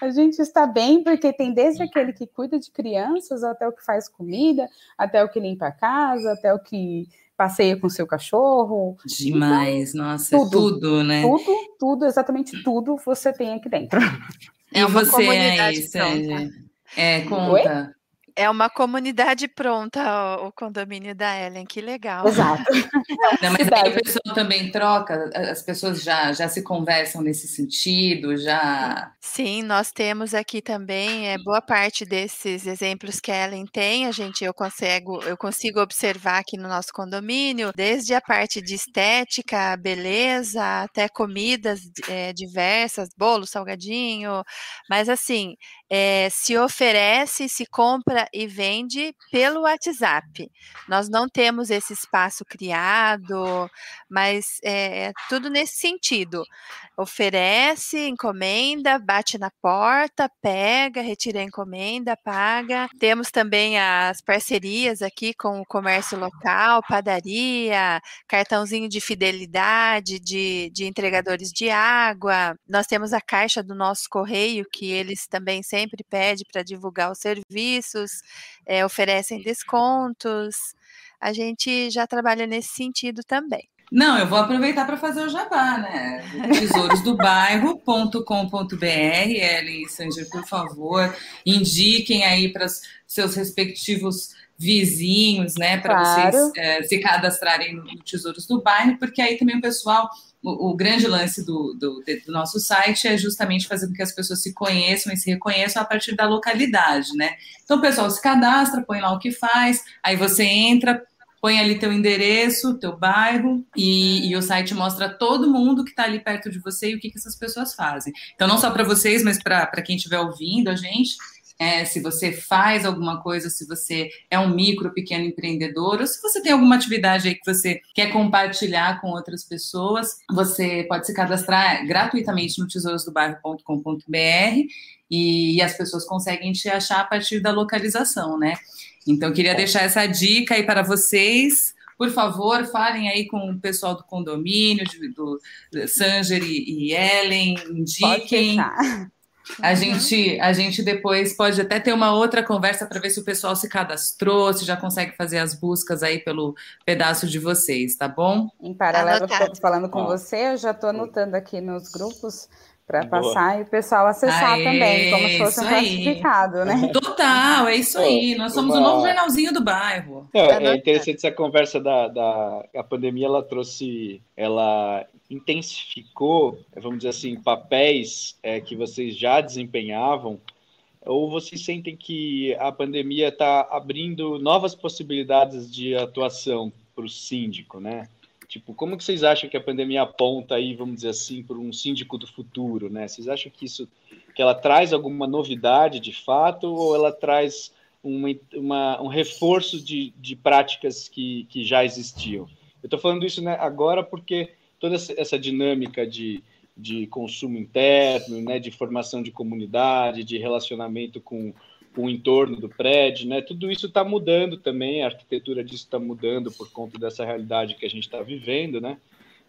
A gente está bem porque tem desde aquele que cuida de crianças até o que faz comida, até o que limpa a casa, até o que passeia com seu cachorro. Demais, então, nossa, tudo, tudo, né? Tudo, tudo, exatamente tudo você tem aqui dentro. É e você aí, Sérgio? É, conta. Oi? É uma comunidade pronta, o condomínio da Ellen, que legal. Exato. [LAUGHS] Não, mas aí o pessoal também troca, as pessoas já, já se conversam nesse sentido, já. Sim, nós temos aqui também é, boa parte desses exemplos que a Ellen tem, a gente eu consigo, eu consigo observar aqui no nosso condomínio, desde a parte de estética, beleza, até comidas é, diversas, bolo, salgadinho, mas assim, é, se oferece, se compra e vende pelo WhatsApp. Nós não temos esse espaço criado, mas é, é tudo nesse sentido. Oferece, encomenda, bate na porta, pega, retira a encomenda, paga. Temos também as parcerias aqui com o comércio local, padaria, cartãozinho de fidelidade de, de entregadores de água. Nós temos a caixa do nosso correio, que eles também sempre sempre pede para divulgar os serviços, é, oferecem descontos. A gente já trabalha nesse sentido também. Não, eu vou aproveitar para fazer o jabá, né? Tesourosdobairro.com.br, [LAUGHS] Ellen e Sanger, por favor, indiquem aí para seus respectivos vizinhos, né, para claro. vocês é, se cadastrarem no, no Tesouros do Bairro, porque aí também o pessoal o, o, grande lance do, do, do, nosso site é justamente fazer com que as pessoas se conheçam e se reconheçam a partir da localidade, né? Então o pessoal se cadastra, põe lá o que faz, aí você entra, põe ali teu endereço, teu bairro, e, e o site mostra todo mundo que está ali perto de você e o que, que essas pessoas fazem. Então, não só para vocês, mas para quem estiver ouvindo a gente, é, se você faz alguma coisa, se você é um micro, pequeno empreendedor, ou se você tem alguma atividade aí que você quer compartilhar com outras pessoas, você pode se cadastrar gratuitamente no tesourosdobairro.com.br e, e as pessoas conseguem te achar a partir da localização, né? Então, queria deixar essa dica aí para vocês. Por favor, falem aí com o pessoal do condomínio, do, Sanger e, e Ellen, indiquem. A gente, a gente depois pode até ter uma outra conversa para ver se o pessoal se cadastrou, se já consegue fazer as buscas aí pelo pedaço de vocês, tá bom? Em paralelo, falando com você, eu já estou anotando aqui nos grupos para passar e o pessoal acessar Aê, também, como se fosse um classificado, né? [LAUGHS] Total, é isso aí. Nós somos Uma... o novo jornalzinho do bairro. É, é interessante essa conversa da, da a pandemia, ela trouxe, ela intensificou, vamos dizer assim, papéis é, que vocês já desempenhavam, ou vocês sentem que a pandemia está abrindo novas possibilidades de atuação para o síndico, né? Tipo, como que vocês acham que a pandemia aponta aí, vamos dizer assim, para um síndico do futuro, né? Vocês acham que isso, que ela traz alguma novidade de fato, ou ela traz uma, uma, um reforço de, de práticas que, que já existiam? Eu estou falando isso né, agora porque toda essa dinâmica de, de consumo interno, né, de formação de comunidade, de relacionamento com com o entorno do prédio, né? Tudo isso está mudando também, a arquitetura disso está mudando por conta dessa realidade que a gente está vivendo, né?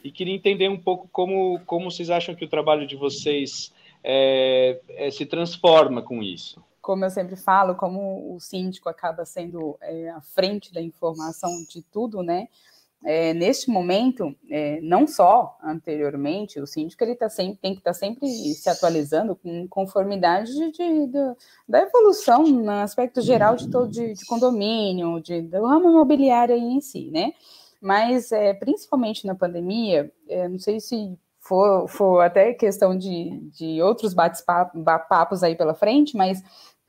E queria entender um pouco como, como vocês acham que o trabalho de vocês é, é, se transforma com isso. Como eu sempre falo, como o síndico acaba sendo é, à frente da informação de tudo, né? É, neste momento, é, não só anteriormente, o síndico ele tá sempre, tem que estar tá sempre se atualizando com conformidade de, de, de, da evolução no aspecto geral de todo de, de condomínio, de, do ramo imobiliário em si, né? Mas é, principalmente na pandemia, é, não sei se for, for até questão de, de outros bate-papos aí pela frente, mas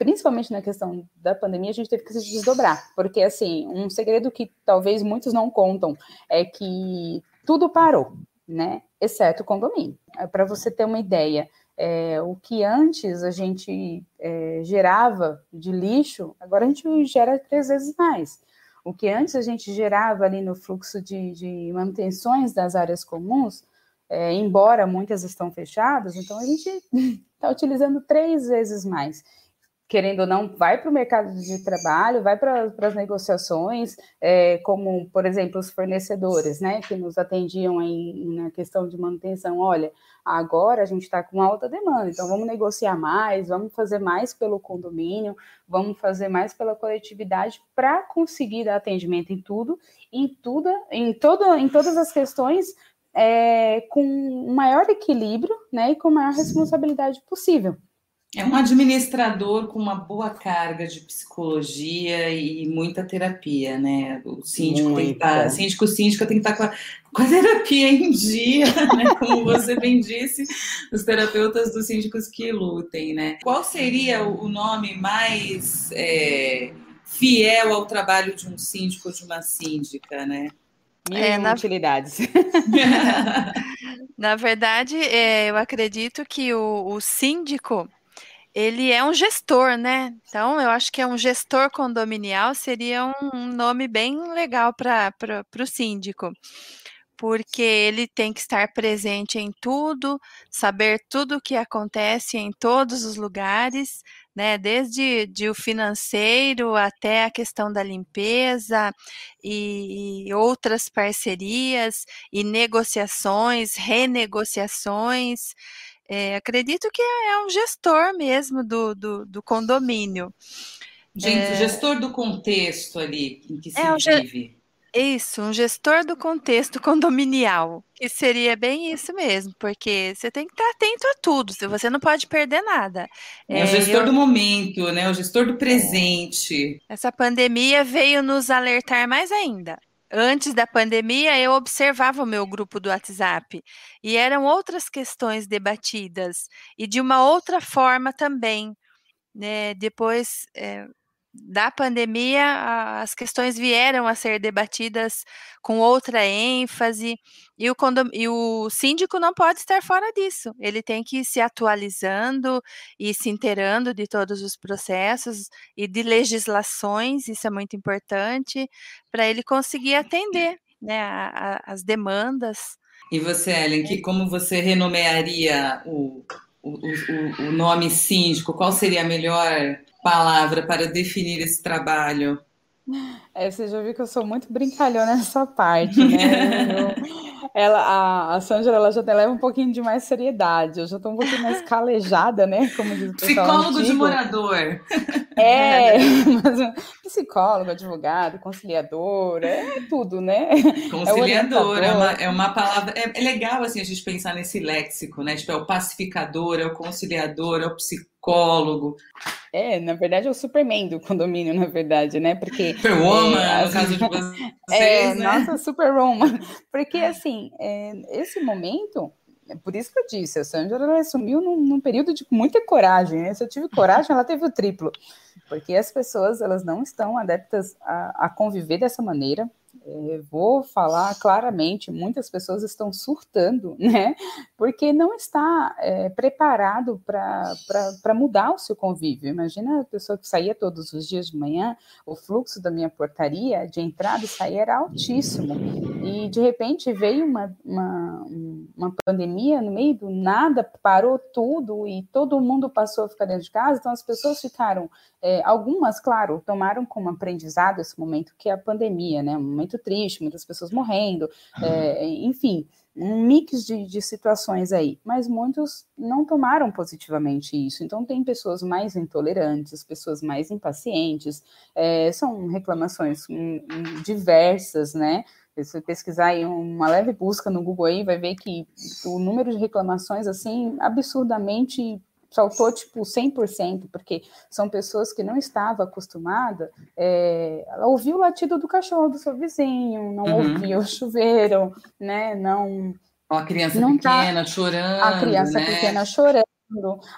principalmente na questão da pandemia, a gente teve que se desdobrar, porque assim, um segredo que talvez muitos não contam é que tudo parou, né? Exceto o condomínio. É, Para você ter uma ideia, é, o que antes a gente é, gerava de lixo, agora a gente gera três vezes mais. O que antes a gente gerava ali no fluxo de, de manutenções das áreas comuns, é, embora muitas estão fechadas, então a gente está [LAUGHS] utilizando três vezes mais querendo ou não, vai para o mercado de trabalho, vai para as negociações, é, como, por exemplo, os fornecedores, né, que nos atendiam em, na questão de manutenção. Olha, agora a gente está com alta demanda, então vamos negociar mais, vamos fazer mais pelo condomínio, vamos fazer mais pela coletividade para conseguir dar atendimento em tudo, em tudo, em, todo, em todas as questões. É, com o maior equilíbrio né, e com a maior responsabilidade possível. É um administrador com uma boa carga de psicologia e muita terapia, né? O síndico Muita. tem que estar, tá, síndico, síndica tem que estar tá com a, com a terapia em dia, [LAUGHS] né? Como você bem disse, os terapeutas dos síndicos que lutem, né? Qual seria o nome mais é, fiel ao trabalho de um síndico ou de uma síndica, né? Mil é, na... utilidades. [LAUGHS] na verdade, é, eu acredito que o, o síndico ele é um gestor, né? Então, eu acho que é um gestor condominial seria um nome bem legal para o síndico, porque ele tem que estar presente em tudo, saber tudo o que acontece em todos os lugares, né? Desde de o financeiro até a questão da limpeza e, e outras parcerias e negociações, renegociações. É, acredito que é um gestor mesmo do, do, do condomínio. Gente, é, gestor do contexto ali em que se é, vive. Isso, um gestor do contexto condominial, que seria bem isso mesmo, porque você tem que estar atento a tudo, você não pode perder nada. É, é o gestor eu... do momento, né? O gestor do presente. Essa pandemia veio nos alertar mais ainda. Antes da pandemia, eu observava o meu grupo do WhatsApp e eram outras questões debatidas e de uma outra forma também. Né? Depois, é, da pandemia, as questões vieram a ser debatidas com outra ênfase, e o, condom, e o síndico não pode estar fora disso. Ele tem que ir se atualizando e se inteirando de todos os processos e de legislações, isso é muito importante, para ele conseguir atender né, a, a, as demandas. E você, Ellen, que, como você renomearia o, o, o, o nome síndico? Qual seria a melhor palavra para definir esse trabalho? É, você já viu que eu sou muito brincalhona nessa parte, né? Eu, ela, a, a Sandra ela já leva um pouquinho de mais seriedade. Eu já estou um pouquinho mais calejada, né? Como diz o Psicólogo antigo. de morador. É, [LAUGHS] mas, psicólogo, advogado, conciliador, é tudo, né? Conciliador é, é, uma, é uma palavra. É, é, legal assim a gente pensar nesse léxico, né? Tipo, é o pacificador, é o conciliador, é o psicólogo. É, na verdade é o Superman do condomínio, na verdade, né? Porque. Superwoman, no caso de vocês. É, né? nossa, Superwoman. Porque, assim, é, esse momento. É por isso que eu disse, a Sandra ela assumiu num, num período de muita coragem, né? Se eu tive coragem, ela teve o triplo, porque as pessoas elas não estão adeptas a, a conviver dessa maneira, vou falar claramente, muitas pessoas estão surtando, [LAUGHS] né? Porque não está é, preparado para mudar o seu convívio. Imagina a pessoa que saía todos os dias de manhã, o fluxo da minha portaria de entrada e saída era altíssimo. E de repente veio uma, uma, uma pandemia no meio do nada, parou tudo e todo mundo passou a ficar dentro de casa, então as pessoas ficaram é, algumas, claro, tomaram como aprendizado esse momento que é a pandemia, né? Um momento triste, muitas pessoas morrendo, é, enfim, um mix de, de, situações aí. Mas muitos não tomaram positivamente isso. Então, tem pessoas mais intolerantes, pessoas mais impacientes, é, são reclamações hum, hum, diversas, né? Se você pesquisar aí uma leve busca no Google aí, vai ver que o número de reclamações, assim, absurdamente saltou tipo 100%, porque são pessoas que não estavam acostumadas é, a ouvir o latido do cachorro do seu vizinho, não uhum. ouvir o chuveiro, né? Não. A criança não tá pequena tá, chorando. A criança né? pequena chorando.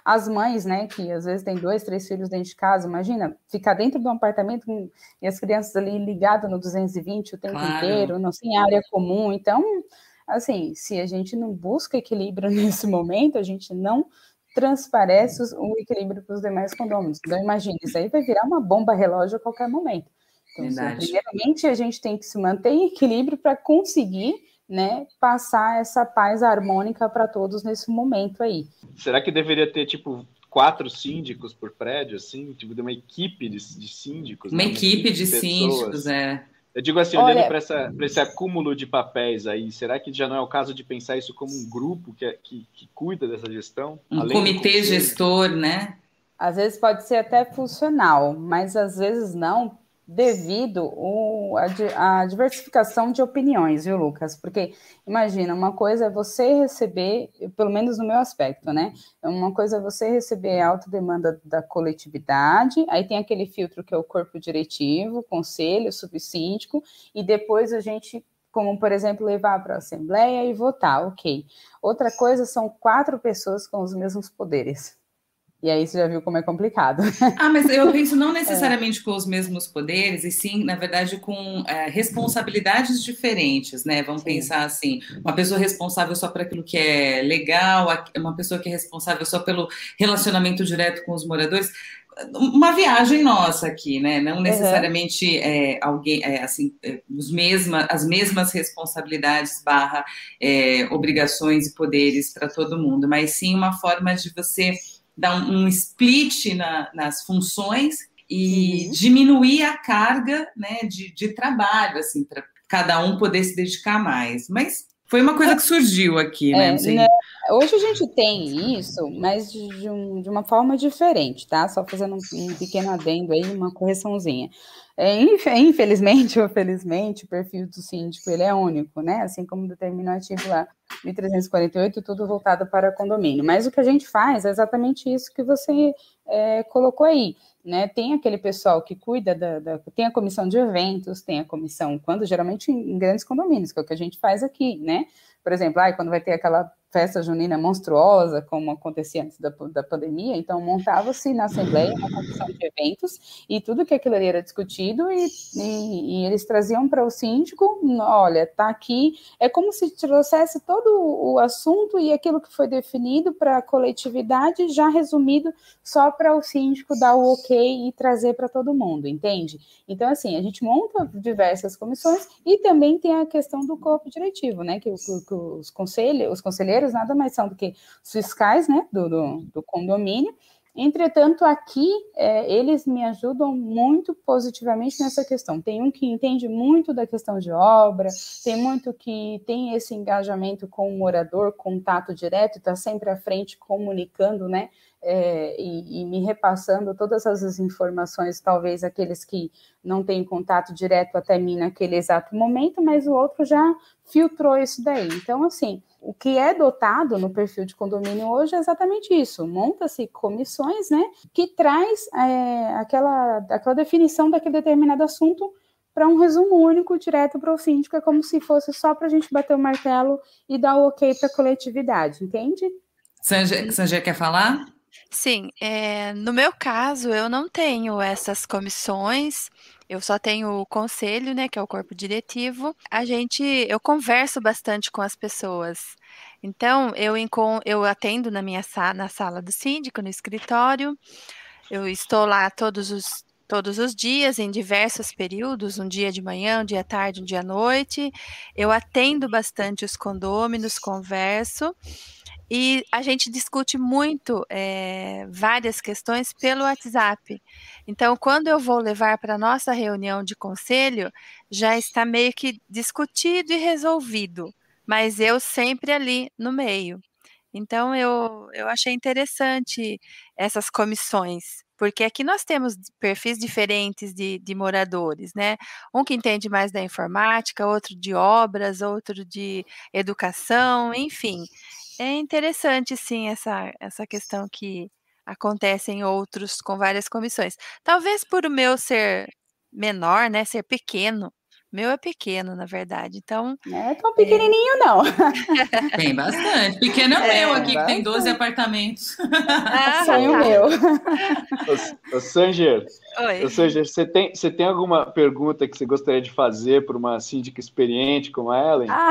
As mães, né, que às vezes tem dois, três filhos dentro de casa, imagina, ficar dentro de um apartamento com, e as crianças ali ligadas no 220 o tempo claro. inteiro, não sem área comum. Então, assim, se a gente não busca equilíbrio [LAUGHS] nesse momento, a gente não transparece o equilíbrio para os demais condôminos. Então, imagine, isso aí vai virar uma bomba relógio a qualquer momento. Então, assim, primeiramente, a gente tem que se manter em equilíbrio para conseguir né, passar essa paz harmônica para todos nesse momento aí. Será que deveria ter, tipo, quatro síndicos por prédio, assim? Tipo, de uma equipe de, de síndicos? Uma, né? equipe de, de síndicos, é. Eu digo assim, Olha, olhando para esse acúmulo de papéis aí, será que já não é o caso de pensar isso como um grupo que, é, que, que cuida dessa gestão? Um comitê gestor, né? Às vezes pode ser até funcional, mas às vezes não, devido à diversificação de opiniões, viu, Lucas? Porque imagina, uma coisa é você receber, pelo menos no meu aspecto, né? Uma coisa é você receber a autodemanda da coletividade, aí tem aquele filtro que é o corpo diretivo, conselho, subsíndico, e depois a gente como, por exemplo, levar para a Assembleia e votar, ok. Outra coisa são quatro pessoas com os mesmos poderes. E aí você já viu como é complicado. [LAUGHS] Ah, mas eu penso não necessariamente é. com os mesmos poderes, e sim, na verdade, com é, responsabilidades diferentes, né? Vamos sim. pensar assim: uma pessoa responsável só por aquilo que é legal, uma pessoa que é responsável só pelo relacionamento direto com os moradores. Uma viagem nossa aqui, né? Não necessariamente uhum. é, alguém, é, assim, é, os mesma, as mesmas responsabilidades barra é, obrigações e poderes para todo mundo, mas sim uma forma de você dar um, um split na, nas funções e uhum. diminuir a carga né, de, de trabalho, assim, para cada um poder se dedicar mais. Mas foi uma coisa que surgiu aqui, né? É, né hoje a gente tem isso, mas de, um, de, uma forma diferente, tá? Só fazendo um, um pequeno adendo aí, uma correçãozinha. É, infelizmente [LAUGHS] ou felizmente, o perfil do síndico ele é único, né? Assim como determina o artigo lá 1348, tudo voltado para condomínio. Mas o que a gente faz é exatamente isso que você é, colocou aí. Né, tem aquele pessoal que cuida da, da, tem a comissão de eventos, tem a comissão, quando geralmente em, em grandes condomínios, que é o que a gente faz aqui, né? Por exemplo, ah, quando vai ter aquela festa junina monstruosa, como acontecia antes da, da pandemia, então montava-se na Assembleia uma comissão de eventos e tudo que aquilo ali era discutido e, e, e eles traziam para o síndico, olha, tá aqui, é como se trouxesse todo o assunto e aquilo que foi definido para a coletividade já resumido só para o síndico dar o ok e trazer para todo mundo, entende? Então, assim, a gente monta diversas comissões e também tem a questão do corpo diretivo, né, que, que, que os, conselhos, os conselheiros nada mais são do que fiscais né, do, do, do condomínio. Entretanto, aqui é, eles me ajudam muito positivamente nessa questão. Tem um que entende muito da questão de obra, tem muito que tem esse engajamento com o morador, contato direto, está sempre à frente comunicando, né? É, e, e, me repassando todas as informações, talvez aqueles que não têm contato direto até mim naquele exato momento, mas o outro já filtrou isso daí. Então, assim, o que é dotado no perfil de condomínio hoje é exatamente isso. Monta-se comissões, né, que traz é, aquela, aquela definição daquele determinado assunto para um resumo único direto para o síndico, é como se fosse só para a gente bater o martelo e dar o ok para a coletividade, entende? Sanger quer falar? Sim, é, no meu caso, eu não tenho essas comissões, eu só tenho o conselho, né, que é o corpo diretivo. A gente, eu converso bastante com as pessoas. Então, eu, eu atendo na minha sala, na sala do síndico, no escritório. Eu estou lá todos os todos os dias, em diversos períodos, um dia de manhã, um dia à tarde, um dia à noite. Eu atendo bastante os condôminos, converso. E a gente discute muito é, várias questões pelo WhatsApp. Então, quando eu vou levar para a nossa reunião de conselho, já está meio que discutido e resolvido, mas eu sempre ali no meio. Então, eu, eu achei interessante essas comissões, porque aqui nós temos perfis diferentes de, de moradores, né? Um que entende mais da informática, outro de obras, outro de educação, enfim. É interessante, sim, essa, essa questão que acontece em outros com várias comissões. Talvez por o meu ser menor, né, ser pequeno. Meu é pequeno, na verdade. Então. Não é tão pequenininho, é... não. Tem bastante. Pequeno é o é, meu aqui, bastante. que tem 12 apartamentos. Ah, Sonho tá. meu. [LAUGHS] Ô, Sanger, Oi. Sanger, você tem, você tem alguma pergunta que você gostaria de fazer para uma síndica experiente como a Ellen? Ah.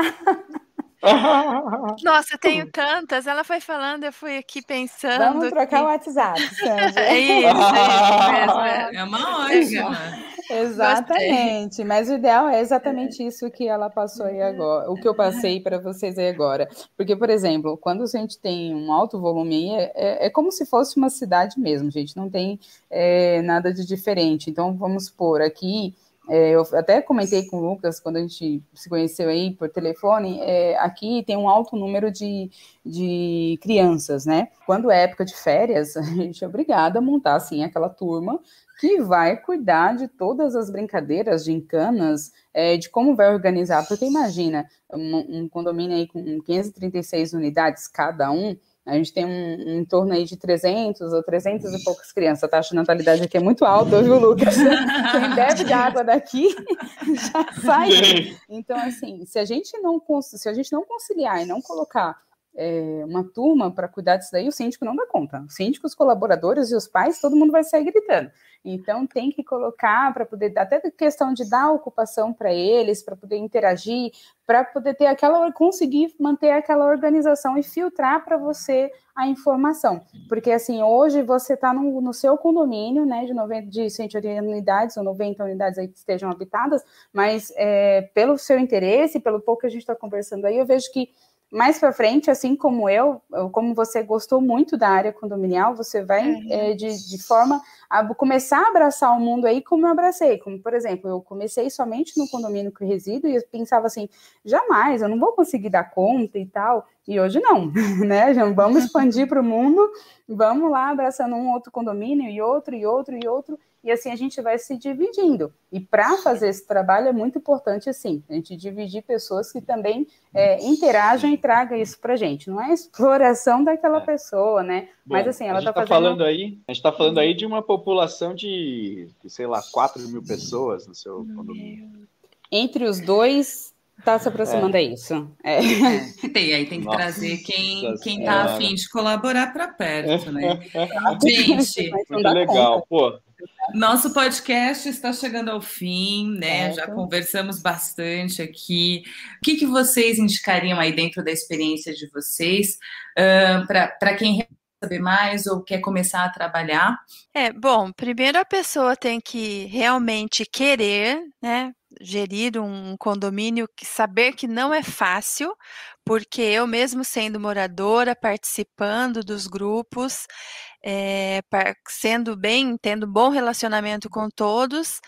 [LAUGHS] Nossa, eu tenho tantas. Ela foi falando, eu fui aqui pensando. Vamos trocar que... o WhatsApp, Sandra. [LAUGHS] É isso, é isso mesmo. É, é uma ótima. Exatamente, Gostei. mas o ideal é exatamente isso que ela passou aí agora, o que eu passei para vocês aí agora. Porque, por exemplo, quando a gente tem um alto volume aí, é, é, é como se fosse uma cidade mesmo, gente, não tem é, nada de diferente. Então, vamos supor, aqui é, eu até comentei com o Lucas quando a gente se conheceu aí por telefone. É, aqui tem um alto número de, de crianças, né? Quando é época de férias, [LAUGHS] a gente é obrigada a montar assim aquela turma que vai cuidar de todas as brincadeiras, de encanas, é, de como vai organizar. Porque imagina um, um condomínio aí com 536 unidades cada um a gente tem um, um, em torno aí de 300 ou 300 e poucas crianças. A taxa de natalidade aqui é muito alta, viu, Lucas? [LAUGHS] Quem bebe de água daqui [LAUGHS] já sai. Então, assim, se a gente não, se a gente não conciliar e não colocar é, uma turma para cuidar disso daí, o síndico não dá conta. O síndico, os colaboradores e os pais, todo mundo vai sair gritando. Então, tem que colocar para poder, até questão de dar ocupação para eles, para poder interagir, para poder ter aquela, conseguir manter aquela organização e filtrar para você a informação. Porque, assim, hoje você está no, no, seu condomínio, né, de, 90, de 180 unidades ou 90 unidades aí que estejam habitadas, mas é, pelo seu interesse, pelo pouco que a gente está conversando aí, eu vejo que mais para frente, assim como eu, como você gostou muito da área condominial, você vai uhum. é, de, de forma a começar a abraçar o mundo aí como eu abracei. Como, por exemplo, eu comecei somente no condomínio que resido e eu pensava assim, jamais, eu não vou conseguir dar conta e tal. E hoje não, [LAUGHS] né? Já vamos expandir para o mundo, vamos lá abraçando um outro condomínio e outro e outro e outro e assim a gente vai se dividindo. E para fazer esse trabalho é muito importante, assim, a gente dividir pessoas que também é, interajam e tragam isso para a gente. Não é exploração daquela é. pessoa, né? Bom, Mas assim, ela está tá fazendo... falando aí, a gente está falando aí de uma população de, sei lá, 4 mil pessoas no seu condomínio. Entre os dois, Está se aproximando é. a isso. É. É, [LAUGHS] tem, aí tem que Nossa, trazer quem, quem tá afim de colaborar para perto, né? [LAUGHS] Gente, muito legal. Pô, nosso podcast está chegando ao fim, né? Já conversamos bastante aqui. O que, que vocês indicariam aí dentro da experiência de vocês uh, para quem saber mais ou quer começar a trabalhar? É, bom, primeiro a pessoa tem que realmente querer, né? Gerir um condomínio, saber que não é fácil, porque eu mesmo sendo moradora, participando dos grupos, é, sendo bem, tendo bom relacionamento com todos,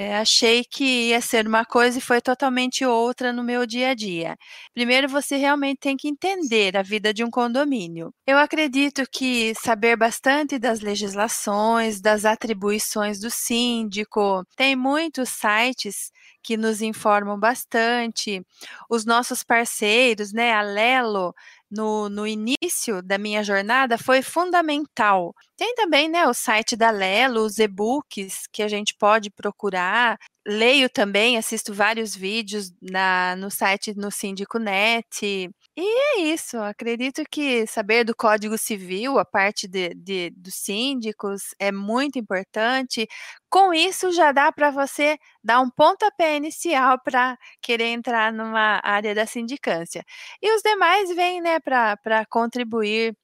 é, achei que ia ser uma coisa e foi totalmente outra no meu dia a dia. Primeiro, você realmente tem que entender a vida de um condomínio. Eu acredito que saber bastante das legislações, das atribuições do síndico, tem muitos sites que nos informam bastante. Os nossos parceiros, né, a Lelo, no, no início da minha jornada foi fundamental. Tem também né, o site da Lelo, os e-books que a gente pode procurar. Leio também, assisto vários vídeos na, no site no Síndico Net. E é isso, acredito que saber do Código Civil, a parte de, de dos síndicos, é muito importante. Com isso, já dá para você dar um pontapé inicial para querer entrar numa área da sindicância. E os demais vêm né, para contribuir,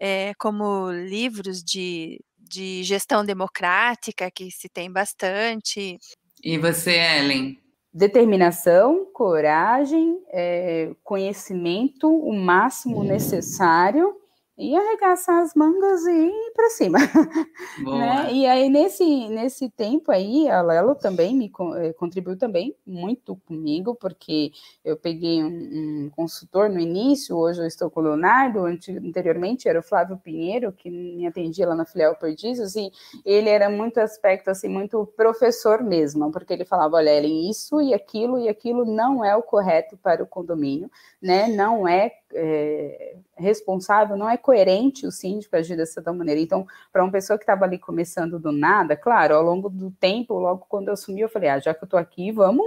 é, como livros de, de gestão democrática, que se tem bastante. E você, Ellen? determinação, coragem, é, conhecimento, o máximo necessário e arregaçar as mangas e ir para cima. [LAUGHS] né? E aí, nesse, nesse tempo aí, a Lelo também me eh, contribuiu também muito comigo, porque eu peguei um, um, consultor no início, hoje eu estou com o Leonardo, anteriormente era o Flávio Pinheiro, que me atendia lá na filial Perdizes, e ele era muito aspecto, assim, muito professor mesmo, porque ele falava, olha, Ellen, isso e aquilo e aquilo não é o correto para o condomínio, né? Não é, é responsável, não é coerente o síndico agir dessa maneira. Então, para uma pessoa que estava ali começando do nada, claro, ao longo do tempo, logo quando eu assumi, eu falei, ah, já que eu estou aqui, vamos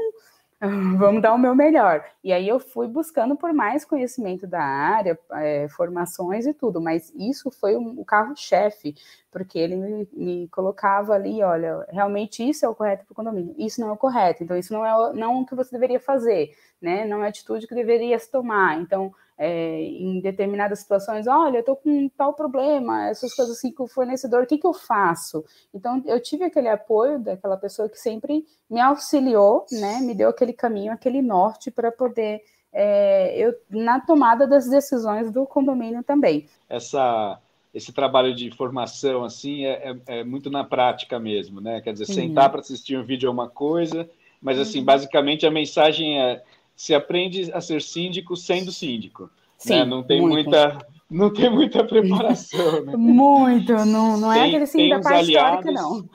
[LAUGHS] vamos dar o meu melhor. E aí eu fui buscando por mais conhecimento da área, é, formações e tudo, mas isso foi o, o carro-chefe, porque ele me, me, colocava ali, olha, realmente isso é o correto para o condomínio, isso não é o correto, então isso não é não o que você deveria fazer, né? Não é a atitude que deveria se tomar. Então, é, em determinadas situações, olha, eu estou com tal problema, essas coisas assim com o fornecedor, o que, que eu faço? Então, eu tive aquele apoio daquela pessoa que sempre me auxiliou, né, me deu aquele caminho, aquele norte para poder, é, eu, na tomada das decisões do condomínio também. Essa esse trabalho de formação assim é, é, é muito na prática mesmo, né? Quer dizer, uhum. sentar para assistir um vídeo é uma coisa, mas assim, uhum. basicamente a mensagem é se aprende a ser síndico sendo síndico. Né? Sim, né? Não tem muito. muita não tem muita preparação. Né? Muito, não, não é aquele sim da parte aliados, histórica, não.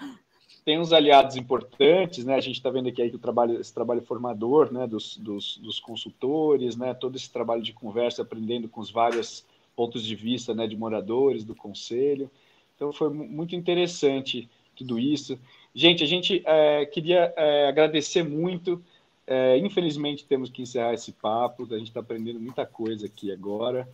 Tem uns aliados importantes, né? A gente está vendo aqui aí que o trabalho, esse trabalho formador, né? Dos, dos, dos, consultores, né? Todo esse trabalho de conversa, aprendendo com os vários pontos de vista, né? De moradores, do conselho. Então foi muito interessante tudo isso. Gente, a gente é, queria é, agradecer muito é, infelizmente, temos que encerrar esse papo. A gente está aprendendo muita coisa aqui agora,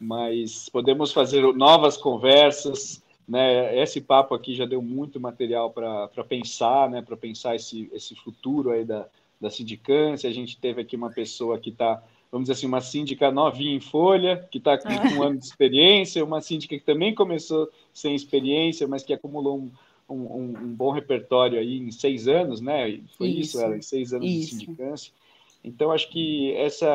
mas podemos fazer novas conversas. Né? Esse papo aqui já deu muito material para pensar, né? para pensar esse, esse futuro aí da, da sindicância. A gente teve aqui uma pessoa que está, vamos dizer assim, uma síndica novinha em folha, que está com um ano de experiência, uma síndica que também começou sem experiência, mas que acumulou um um, um, um, bom repertório aí em seis anos, né? Foi isso, isso em seis anos isso. de sindicância. Então, acho que essa,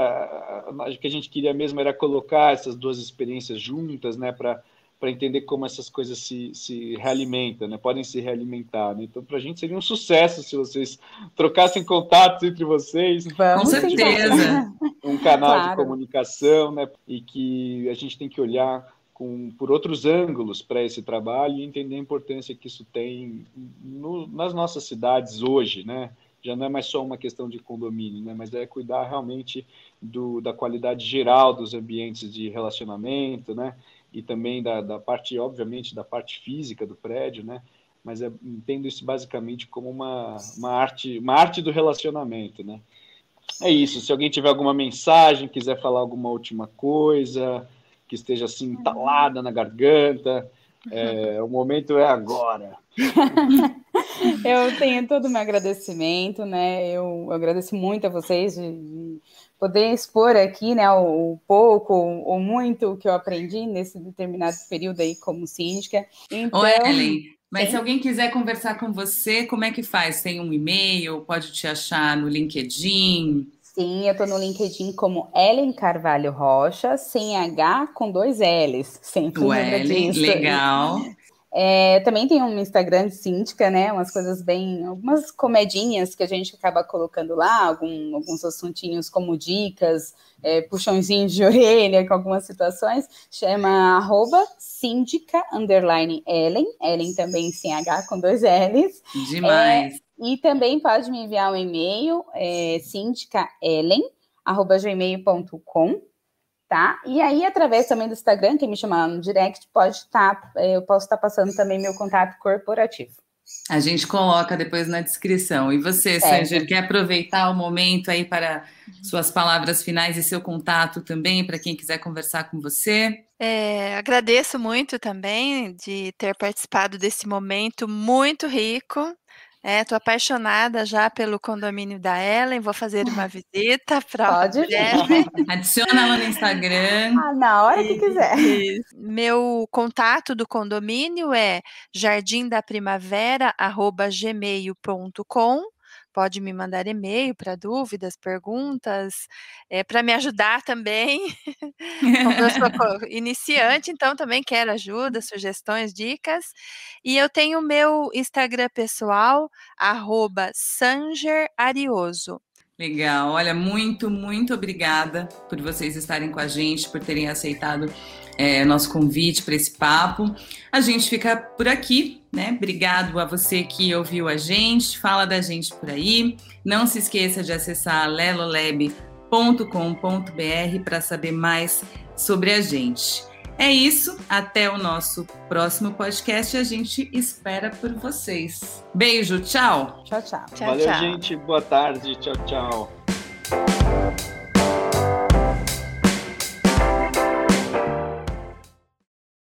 acho que a gente queria mesmo era colocar essas duas experiências juntas, né, para para entender como essas coisas se, se realimentam, né? podem se realimentar. Né? Então, para a gente seria um sucesso se vocês trocassem contatos entre vocês. Vamos, Com certeza. Um canal claro. de comunicação, né? e que a gente tem que olhar com, por outros ângulos para esse trabalho e entender a importância que isso tem no, nas nossas cidades hoje, né? Já não é mais só uma questão de condomínio, né? Mas é cuidar realmente do, da qualidade geral dos ambientes de relacionamento, né? e também da, da parte, obviamente, da parte física do prédio, né? Mas é, entendo isso basicamente como uma, uma, arte, uma arte do relacionamento, né? É isso. Se alguém tiver alguma mensagem, quiser falar alguma última coisa, que esteja assim entalada na garganta, é, o momento é agora. [LAUGHS] eu tenho todo o meu agradecimento, né? Eu, eu agradeço muito a vocês de, de poder expor aqui, né, o, o pouco ou muito que eu aprendi nesse determinado período aí como síndica. Então, Oi, Ellen. Mas se alguém quiser conversar com você, como é que faz? Tem um e-mail? Pode te achar no LinkedIn? Sim, eu estou no LinkedIn como Ellen Carvalho Rocha, sem H, com dois L's. Sempre o Ellen, disso. legal. É, também tem um Instagram de síndica, né? Umas coisas bem. algumas comedinhas que a gente acaba colocando lá, algum, alguns assuntinhos como dicas, é, puxãozinhos de [LAUGHS] orelha com algumas situações. Chama arroba síndica underline Ellen, Ellen também sem H com dois L's. Demais. É, e também pode me enviar um e-mail, é, síndicaellen, arroba gmail.com tá? E aí, através também do Instagram, que me chamar no direct, pode estar, tá, eu posso estar tá passando também meu contato corporativo. A gente coloca depois na descrição. E você, Sanger, quer aproveitar o momento aí para suas palavras finais e seu contato também, para quem quiser conversar com você? É, agradeço muito também de ter participado desse momento muito rico. Estou é, apaixonada já pelo condomínio da Ellen, vou fazer uma visita [LAUGHS] para Pode breve. Adiciona ela no Instagram. Ah, na hora que quiser. Meu contato do condomínio é jardimdaprimavera@gmail.com pode me mandar e-mail para dúvidas, perguntas, é, para me ajudar também. [LAUGHS] Como eu sou iniciante, então também quero ajuda, sugestões, dicas. E eu tenho o meu Instagram pessoal, arroba sangerarioso. Legal, olha, muito, muito obrigada por vocês estarem com a gente, por terem aceitado é, nosso convite para esse papo. A gente fica por aqui, né? Obrigado a você que ouviu a gente, fala da gente por aí. Não se esqueça de acessar lelolab.com.br para saber mais sobre a gente. É isso, até o nosso próximo podcast. A gente espera por vocês. Beijo, tchau. Tchau, tchau. Valeu, tchau. gente. Boa tarde. Tchau, tchau.